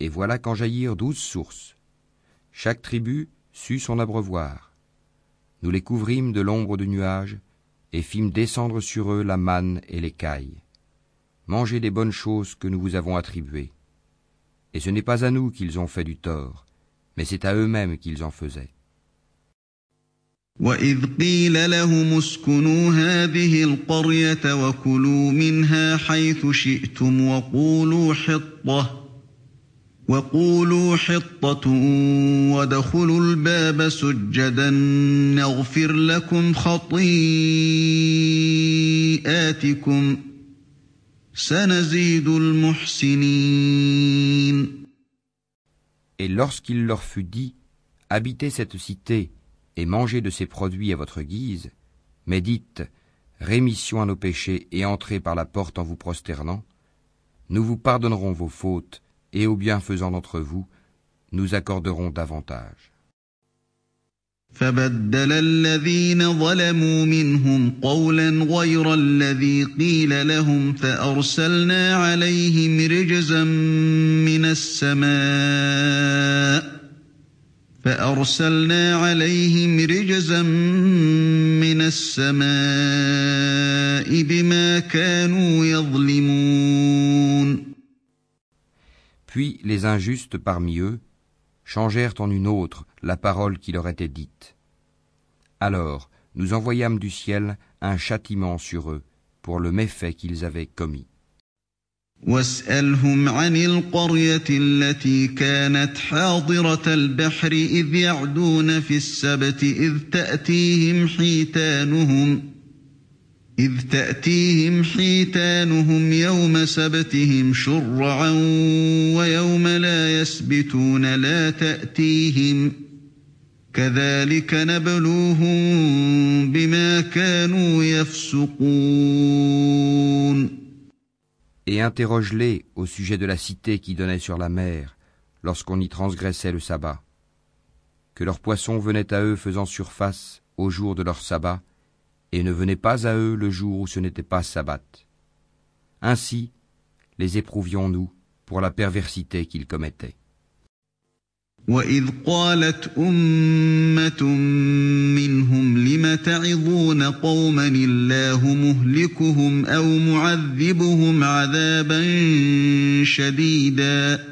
Speaker 2: Et voilà qu'en jaillirent douze sources. Chaque tribu sut son abreuvoir. Nous les couvrîmes de l'ombre du nuage, et fîmes descendre sur eux la manne et l'écaille. Mangez des bonnes choses que nous vous avons attribuées. Et ce n'est pas à nous qu'ils ont fait du tort, mais c'est à eux-mêmes qu'ils en faisaient.
Speaker 1: وقولوا حطة وادخلوا الباب سجدا نغفر لكم خطيئاتكم سنزيد المحسنين
Speaker 2: Et lorsqu'il leur fut dit, habitez cette cité et mangez de ses produits à votre guise, mais dites, rémission à nos péchés et entrez par la porte en vous prosternant, nous vous pardonnerons vos fautes et aux bienfaisants d'entre vous, nous accorderons davantage.
Speaker 1: فبدل الذين ظلموا منهم قولا غير الذي قيل لهم فأرسلنا عليهم رجزا من السماء فأرسلنا عليهم رجزا من السماء بما كانوا يظلمون
Speaker 2: Puis les injustes parmi eux changèrent en une autre la parole qui leur était dite. Alors nous envoyâmes du ciel un châtiment sur eux pour le méfait qu'ils avaient commis.
Speaker 1: واسألهم عن القرية التي كانت حاضرة البحر إذ يعدون في السبت إذ تأتيهم حيتانهم إذ تأتيهم حيتانهم يوم سبتهم شرعا ويوم لا يسبتون لا تأتيهم كذلك نبلوهم بما كانوا يفسقون
Speaker 2: Et interroge-les au sujet de la cité qui donnait sur la mer, lorsqu'on y transgressait le sabbat. Que leurs poissons venaient à eux faisant surface au jour de leur sabbat, et ne venaient pas à eux le jour où ce n'était pas sabbat. Ainsi, les éprouvions-nous pour la perversité qu'ils commettaient.
Speaker 1: وإذ قالت أمة منهم لم تعظون قوما الله مهلكهم أو معذبهم عذابا شديدا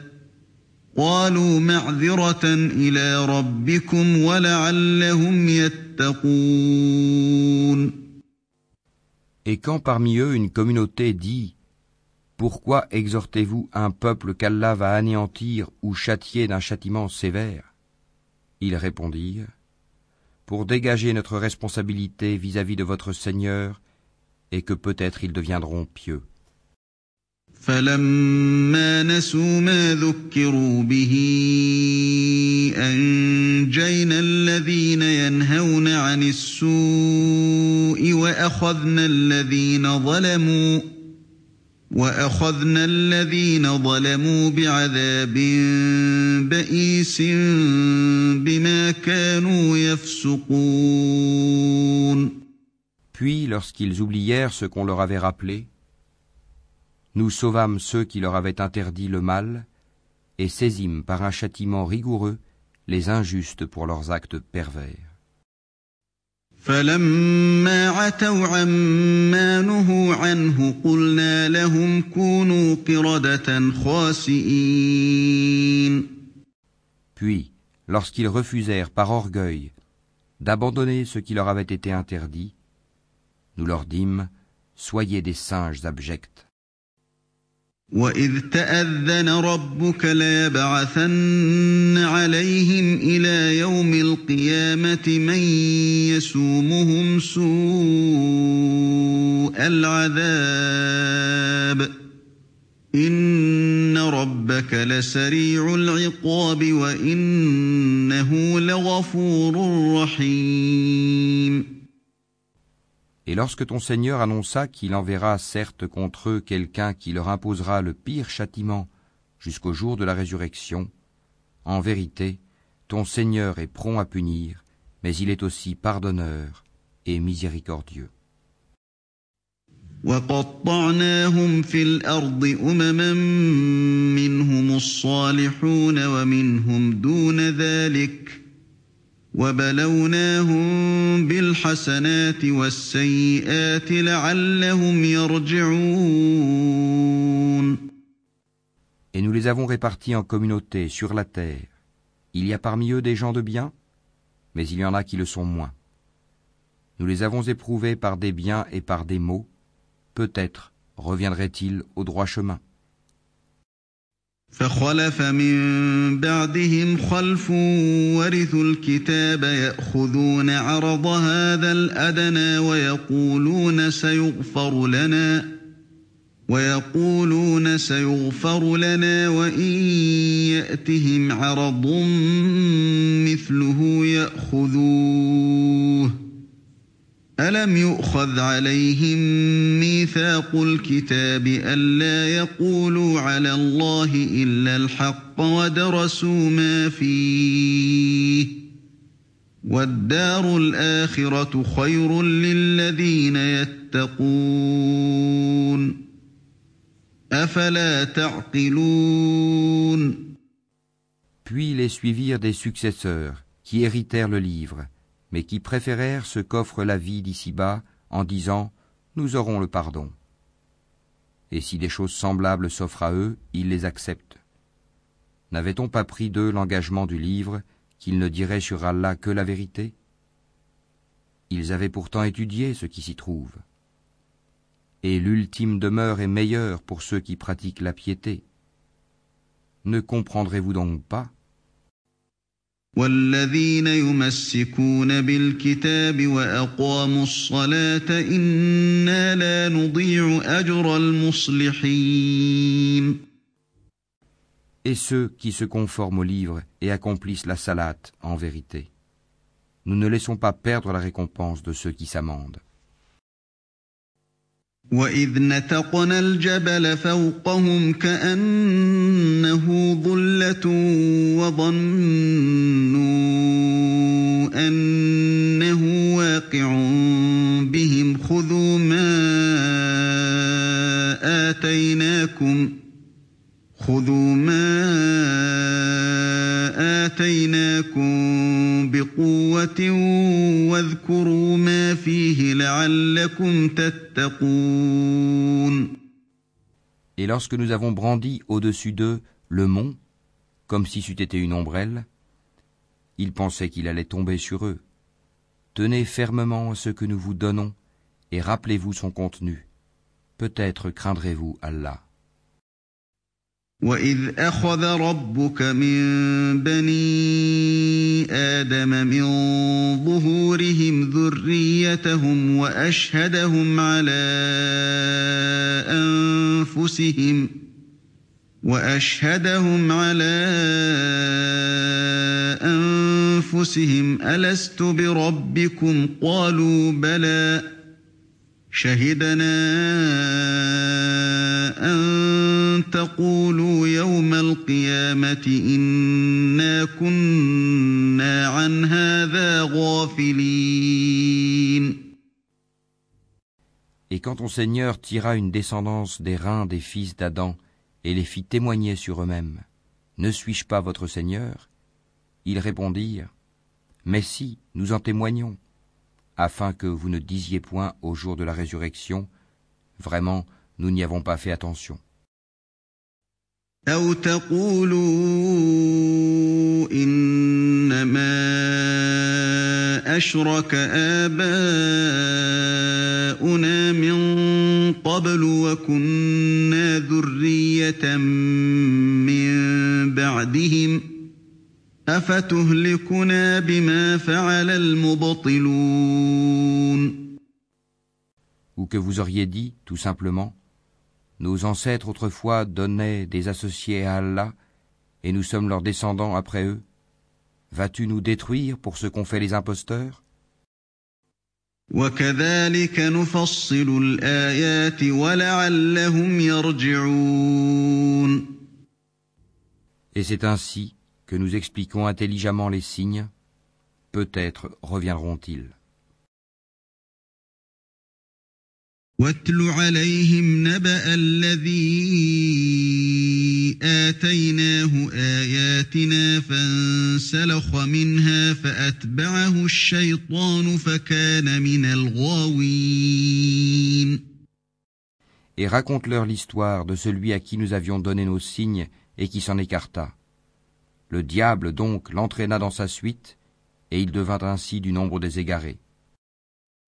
Speaker 1: قالوا معذرة إلى ربكم ولعلهم يتقون
Speaker 2: Et quand parmi eux une communauté dit Pourquoi exhortez-vous un peuple qu'Allah va anéantir ou châtier d'un châtiment sévère Ils répondirent Pour dégager notre responsabilité vis-à-vis de votre Seigneur et que peut-être ils deviendront pieux.
Speaker 1: فلما نسوا ما ذكروا به أنجينا الذين ينهون عن السوء وأخذنا الذين ظلموا وأخذنا الذين ظلموا بعذاب بئيس بما كانوا يفسقون.
Speaker 2: Puis lorsqu'ils oublièrent ce qu'on leur avait rappelé, nous sauvâmes ceux qui leur avaient interdit le mal et saisîmes par un châtiment rigoureux les injustes pour leurs actes pervers.
Speaker 1: فلما عتوا عما نهوا عنه قلنا لهم كونوا قردة خاسئين
Speaker 2: Puis, lorsqu'ils refusèrent par orgueil d'abandonner ce qui leur avait été interdit, nous leur dîmes, soyez des singes abjects.
Speaker 1: وإذ تأذن ربك ليبعثن عليهم إلى يوم القيامة من يسومهم سوء العذاب إن ربك لسريع العقاب وإنه لغفور رحيم
Speaker 2: Et lorsque ton Seigneur annonça qu'il enverra certes contre eux quelqu'un qui leur imposera le pire châtiment jusqu'au jour de la résurrection, en vérité, ton Seigneur est prompt à punir, mais il est aussi pardonneur et miséricordieux.
Speaker 1: Et nous
Speaker 2: les avons répartis en communautés sur la terre. Il y a parmi eux des gens de bien, mais il y en a qui le sont moins. Nous les avons éprouvés par des biens et par des maux. Peut-être reviendraient-ils au droit chemin.
Speaker 1: فخلف من بعدهم خلف ورثوا الكتاب يأخذون عرض هذا الأدنى ويقولون سيغفر لنا ويقولون سيغفر لنا وإن يأتهم عرض مثله يأخذوه. ألم يؤخذ عليهم ميثاق الكتاب ألا يقولوا على الله إلا الحق ودرسوا ما فيه والدار الآخرة خير للذين يتقون أفلا تعقلون؟
Speaker 2: Puis les suivirent des successeurs, qui héritèrent le livre, mais qui préférèrent ce qu'offre la vie d'ici-bas, en disant Nous aurons le pardon. Et si des choses semblables s'offrent à eux, ils les acceptent. N'avait-on pas pris d'eux l'engagement du livre qu'ils ne diraient sur Allah que la vérité? Ils avaient pourtant étudié ce qui s'y trouve. Et l'ultime demeure est meilleure pour ceux qui pratiquent la piété. Ne comprendrez-vous donc pas Et ceux qui se conforment au livre et accomplissent la salate en vérité. Nous ne laissons pas perdre la récompense de ceux qui s'amendent.
Speaker 1: وإذ نتقنا الجبل فوقهم كأنه ظلة وظنوا أنه واقع بهم خذوا ما آتيناكم خذوا ما آتيناكم بقوة واذكروا ما فيه لعلكم تتقون
Speaker 2: Et lorsque nous avons brandi au-dessus d'eux le mont, comme si c'eût été une ombrelle, ils pensaient qu'il allait tomber sur eux. Tenez fermement ce que nous vous donnons et rappelez-vous son contenu. Peut-être craindrez-vous Allah.
Speaker 1: وإذ أخذ ربك من بني آدم من ظهورهم ذريتهم وأشهدهم على أنفسهم وأشهدهم على أنفسهم ألست بربكم قالوا بلى شهدنا أن تقولوا يوم القيامة إنا كنا عن هذا غافلين
Speaker 2: Et quand ton Seigneur tira une descendance des reins des fils d'Adam et les fit témoigner sur eux-mêmes, ne suis-je pas votre Seigneur Ils répondirent, Mais si, nous en témoignons, afin que vous ne disiez point au jour de la résurrection, Vraiment, nous n'y avons pas fait attention.
Speaker 1: أشرك آباؤنا من قبل وكنا ذرية من بعدهم
Speaker 2: Ou que vous auriez dit, tout simplement, nos ancêtres autrefois donnaient des associés à Allah, et nous sommes leurs descendants après eux. Vas-tu nous détruire pour ce qu'ont fait les imposteurs? Et c'est ainsi que nous expliquons intelligemment les signes. Peut-être reviendront-ils.
Speaker 1: واتل عليهم نبأ الذي آتيناه آياتنا فانسلخ منها فأتبعه الشيطان فكان من الغاوين
Speaker 2: Et raconte-leur l'histoire de celui à qui nous avions donné nos signes et qui s'en écarta. Le diable donc l'entraîna dans sa suite, et il devint ainsi du nombre des égarés.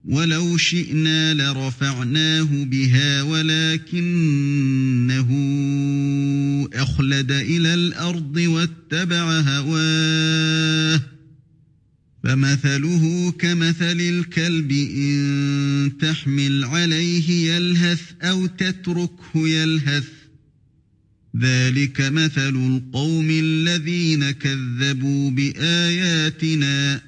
Speaker 1: ولو شئنا لرفعناه بها ولكنه أخلد إلى الأرض واتبع هواه فمثله كمثل الكلب إن تحمل عليه يلهث أو تتركه يلهث ذلك مثل القوم الذين كذبوا بآياتنا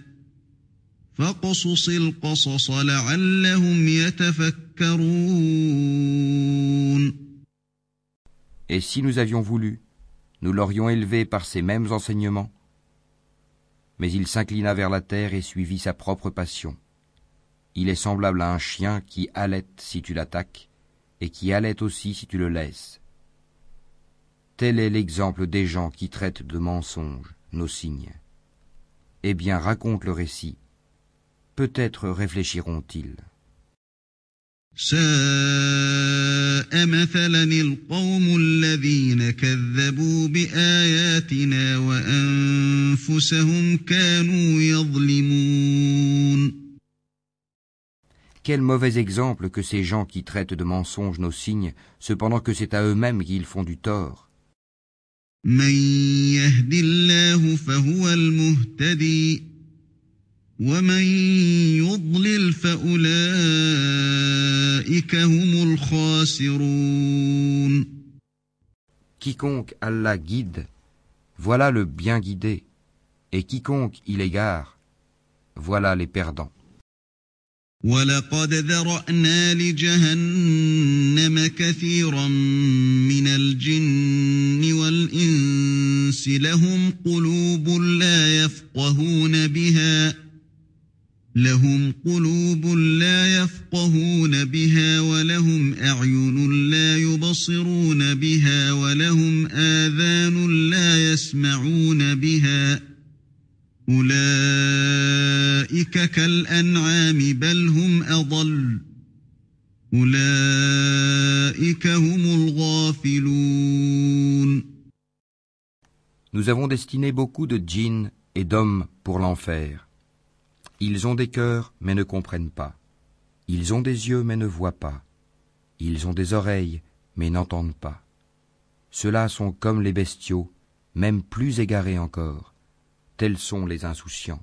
Speaker 2: Et si nous avions voulu, nous l'aurions élevé par ces mêmes enseignements. Mais il s'inclina vers la terre et suivit sa propre passion. Il est semblable à un chien qui halète si tu l'attaques, et qui halète aussi si tu le laisses. Tel est l'exemple des gens qui traitent de mensonges nos signes. Eh bien, raconte le récit. Peut-être réfléchiront-ils. Quel mauvais exemple que ces gens qui traitent de mensonges nos signes, cependant que c'est à eux-mêmes qu'ils font du tort. Quiconque Allah guide, voilà le bien guidé, et quiconque il égare, voilà les perdants.
Speaker 1: ولقد ذرأنا لجهنم كثيرا من الجن والإنس لهم قلوب لا يفقهون بها لهم قلوب لا يفقهون بها ولهم أعين لا يبصرون بها ولهم آذان لا يسمعون بها أولئك كالأنعام بل هم أضل أولئك هم الغافلون
Speaker 2: Nous avons destiné beaucoup de djinns et d'hommes pour l'enfer. Ils ont des cœurs, mais ne comprennent pas. Ils ont des yeux, mais ne voient pas. Ils ont des oreilles, mais n'entendent pas. Ceux-là sont comme les bestiaux, même plus égarés encore. Tels sont les insouciants.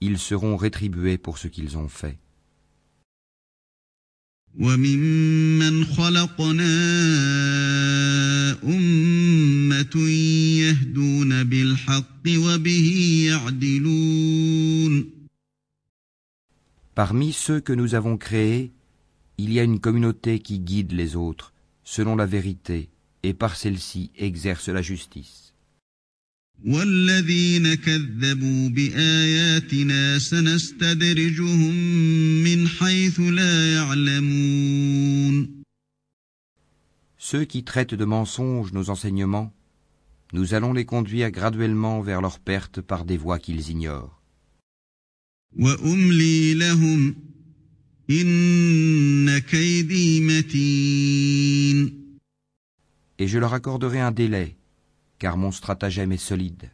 Speaker 2: ils seront rétribués pour ce qu'ils ont fait. Parmi ceux que nous avons créés, il y a une communauté qui guide les autres selon la vérité et par celle-ci exerce la justice.
Speaker 1: والذين كذبوا بآياتنا سنستدرجهم من حيث لا يعلمون
Speaker 2: Ceux qui traitent de mensonges nos enseignements, nous allons les conduire graduellement vers leur perte par des voies qu'ils ignorent.
Speaker 1: وأملي لهم إن كيدي متين
Speaker 2: Et je leur accorderai un délai car mon stratagème est solide.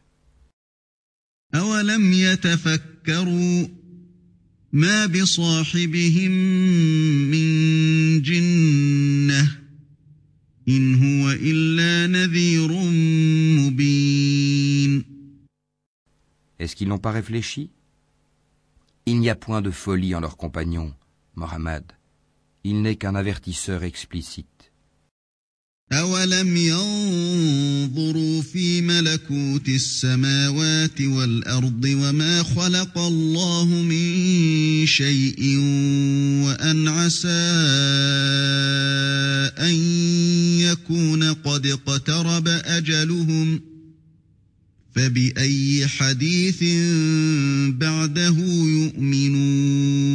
Speaker 2: Est-ce qu'ils n'ont pas réfléchi? Il n'y a point de folie en leur compagnon, Mohammed. Il n'est qu'un avertisseur explicite.
Speaker 1: أولم ينظروا في ملكوت السماوات والأرض وما خلق الله من شيء وأن عسى أن يكون قد اقترب أجلهم فبأي حديث بعده يؤمنون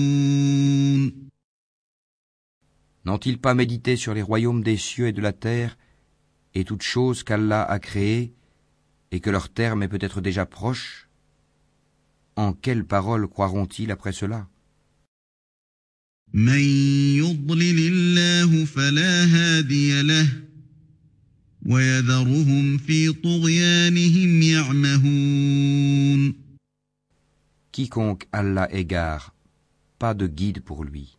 Speaker 2: N'ont-ils pas médité sur les royaumes des cieux et de la terre, et toutes choses qu'Allah a créées, et que leur terme est peut-être déjà proche? En quelles paroles croiront-ils après cela? Quiconque Allah égare, pas de guide pour lui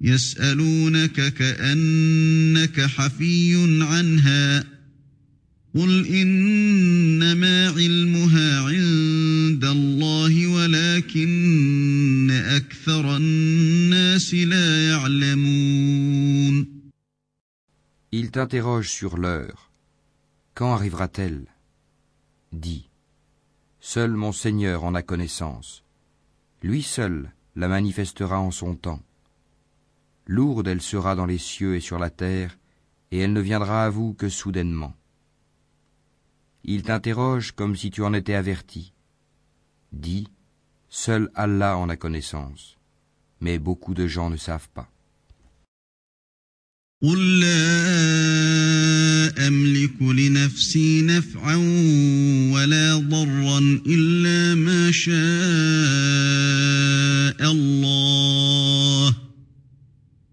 Speaker 1: يسألونك كأنك حفي عنها قل إنما علمها عند الله ولكن أكثر الناس لا يعلمون
Speaker 2: Il t'interroge sur l'heure. Quand arrivera-t-elle Dis. Seul mon Seigneur en a connaissance. Lui seul la manifestera en son temps. Lourde elle sera dans les cieux et sur la terre, et elle ne viendra à vous que soudainement. Il t'interroge comme si tu en étais averti. Dis, seul Allah en a connaissance, mais beaucoup de gens ne savent pas.
Speaker 1: قل لا أملك لنفسي نفعا ولا ضرا إلا ما شاء الله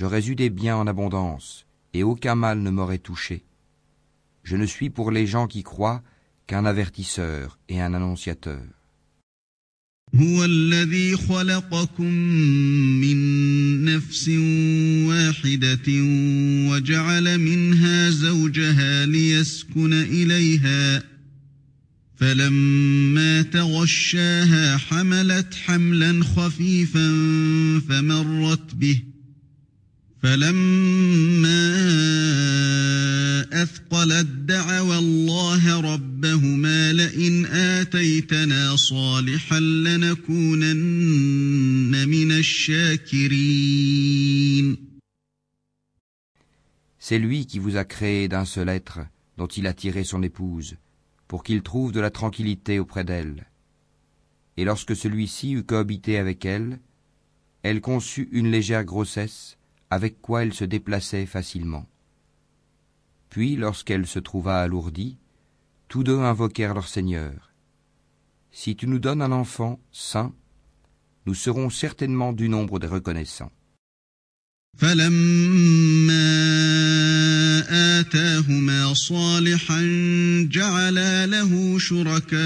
Speaker 2: j'aurais eu des biens en abondance, et aucun mal ne m'aurait touché. Je ne suis pour les gens qui croient qu'un avertisseur et un annonciateur.
Speaker 1: هو الذي خلقكم من نفس واحدة وجعل منها زوجها ليسكن إليها فلما تغشاها حملت حملا خفيفا فمرت به فلما أثقلت دعوا الله ربهما لئن آتيتنا صالحا لنكونن من الشاكرين
Speaker 2: C'est lui qui vous a créé d'un seul être, dont il a tiré son épouse, pour qu'il trouve de la tranquillité auprès d'elle. Et lorsque celui-ci eut cohabité avec elle, elle conçut une légère grossesse, avec quoi elle se déplaçait facilement. Puis, lorsqu'elle se trouva alourdie, tous deux invoquèrent leur Seigneur. Si tu nous donnes un enfant saint, nous serons certainement du nombre des reconnaissants.
Speaker 1: فلما آتاهما صالحا جعلا له شركاء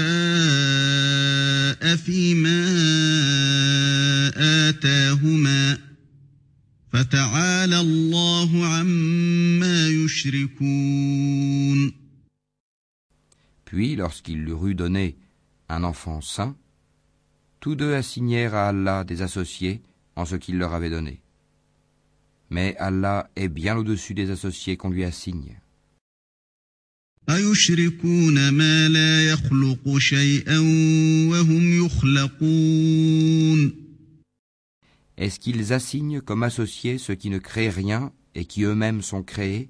Speaker 1: فيما آتاهما
Speaker 2: Puis, lorsqu'il leur eut donné un enfant saint, tous deux assignèrent à Allah des associés en ce qu'il leur avait donné. Mais Allah est bien au-dessus des associés qu'on lui assigne. Est-ce qu'ils assignent comme associés ceux qui ne créent rien et qui eux-mêmes sont créés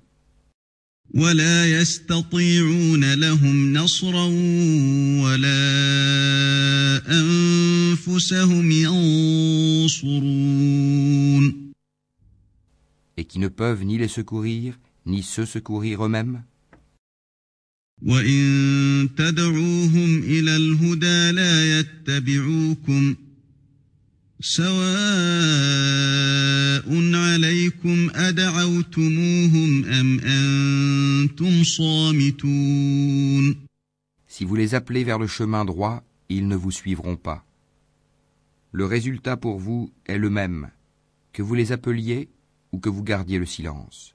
Speaker 1: ولا يستطيعون لهم نصرا ولا أنفسهم ينصرون
Speaker 2: et qui ne peuvent ni les secourir, ni se secourir eux-mêmes
Speaker 1: وإن تدعوهم إلى الهدى لا يتبعوكم سواء عليكم أدعوتموهم أم أنتم صامتون
Speaker 2: Si vous les appelez vers le chemin droit, ils ne vous suivront pas. Le résultat pour vous est le même, que vous les appeliez ou que vous gardiez le silence.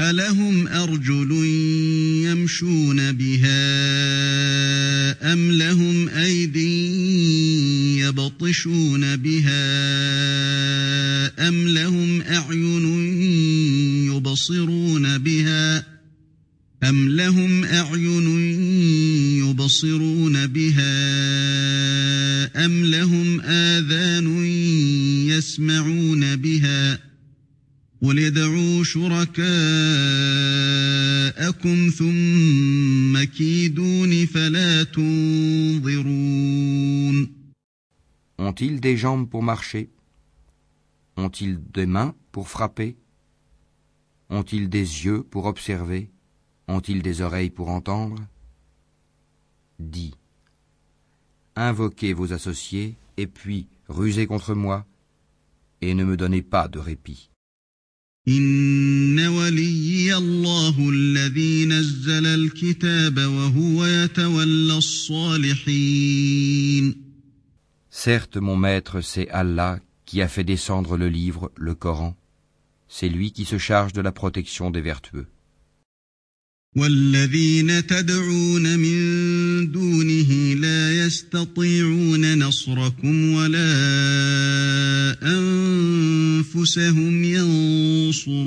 Speaker 1: ألهم أرجل يمشون بها أم لهم أيدي يبطشون بها أم لهم أعين يبصرون بها أم لهم أعين يبصرون بها أم لهم آذان يسمعون بها ۖ قل ادعوا شركاءكم ثم كيدون فلا تنظرون
Speaker 2: Ont-ils des jambes pour marcher Ont-ils des mains pour frapper Ont-ils des yeux pour observer Ont-ils des oreilles pour entendre Dis. Invoquez vos associés et puis rusez contre moi et ne me donnez pas de répit.
Speaker 1: إن ولي الله الذي نزل الكتاب وهو يتولى الصالحين
Speaker 2: Certes, mon maître, c'est Allah qui a fait descendre le livre, le Coran. C'est lui qui se charge de la protection des vertueux.
Speaker 1: والذين تدعون من دونه لا يستطيعون نصركم ولا أنفسهم ينصرون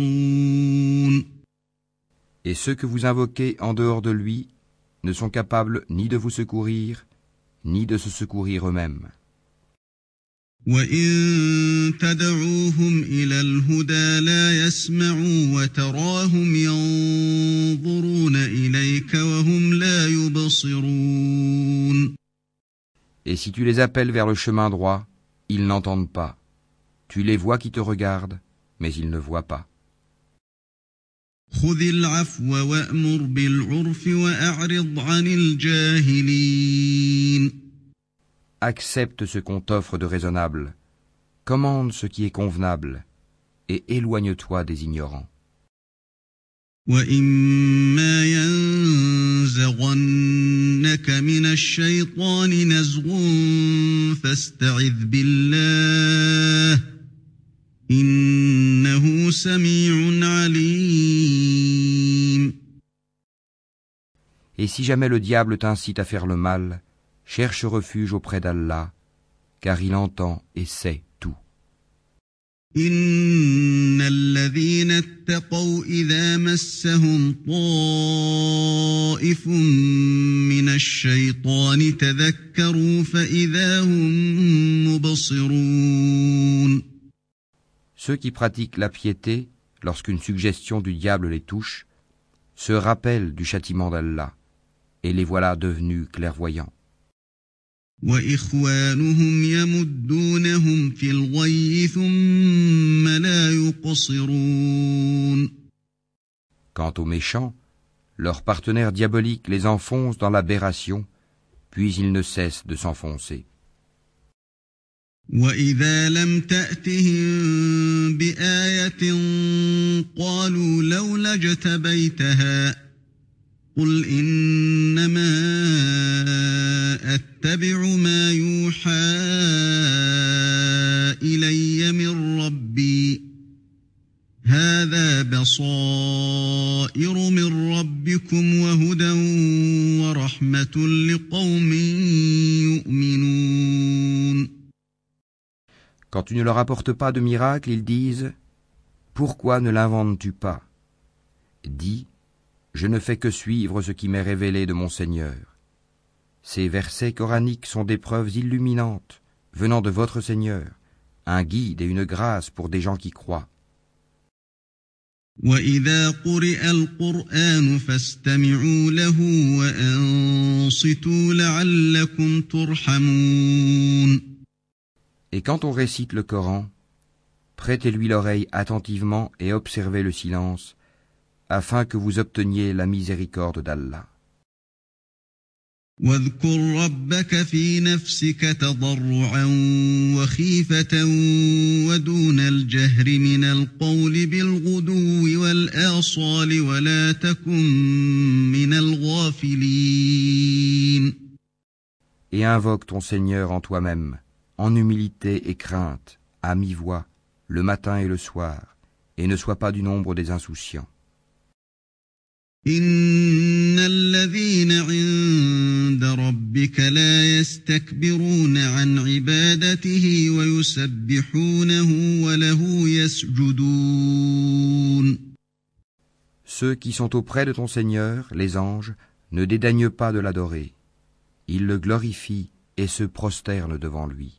Speaker 2: Et ceux que vous invoquez en dehors de lui ne sont capables ni de vous secourir, ni de se secourir eux-mêmes.
Speaker 1: وإن تدعوهم إلى الهدى لا يسمعوا وتراهم ينظرون إليك وهم لا يبصرون
Speaker 2: Et si tu les appelles vers le chemin droit, ils n'entendent pas. Tu les vois qui te regardent, mais ils ne voient pas.
Speaker 1: خذ العفو وأمر بالعرف وأعرض عن الجاهلين
Speaker 2: accepte ce qu'on t'offre de raisonnable, commande ce qui est convenable, et éloigne-toi des ignorants. Et si jamais le diable t'incite à faire le mal, cherche refuge auprès d'Allah, car il entend et sait tout.
Speaker 1: إن الذين اتقوا إذا مسهم طائف من الشيطان تذكروا فإذا هم مبصرون
Speaker 2: Ceux qui pratiquent la piété, lorsqu'une suggestion du diable les touche, se rappellent du châtiment d'Allah, et les voilà devenus clairvoyants.
Speaker 1: وإخوانهم يمدونهم في الغي ثم لا يقصرون
Speaker 2: Quant aux méchants, leurs partenaires diaboliques les enfoncent dans l'aberration, puis ils ne cessent de s'enfoncer.
Speaker 1: وإذا لم تأتهم بآية قالوا لولا اجتبيتها قل إنما أتبع ما يوحى إلي من ربي هذا بصائر من ربكم وهدى ورحمة لقوم يؤمنون
Speaker 2: Quand tu ne leur apportes pas de miracle, ils disent Pourquoi ne l'inventes-tu pas Dis Je ne fais que suivre ce qui m'est révélé de mon Seigneur. Ces versets coraniques sont des preuves illuminantes venant de votre Seigneur, un guide et une grâce pour des gens qui croient.
Speaker 1: وإذا قرئ القرآن فاستمعوا له وأنصتوا لعلكم ترحمون
Speaker 2: Et quand on récite le Coran, prêtez-lui l'oreille attentivement et observez le silence, afin que vous obteniez la miséricorde d'Allah.
Speaker 1: واذكر ربك في نفسك تضرعا وخيفة ودون الجهر من القول بالغدو والآصال ولا تكن من الغافلين
Speaker 2: Et invoque ton Seigneur en toi-même, en humilité et crainte, à mi-voix, le matin et le soir, et ne sois pas du nombre des insouciants.
Speaker 1: إن الذين عند ربك لا يستكبرون عن عبادته ويسبحونه وله يسجدون
Speaker 2: Ceux qui sont auprès de ton Seigneur, les anges, ne dédaignent pas de l'adorer. Ils le glorifient et se prosternent devant lui.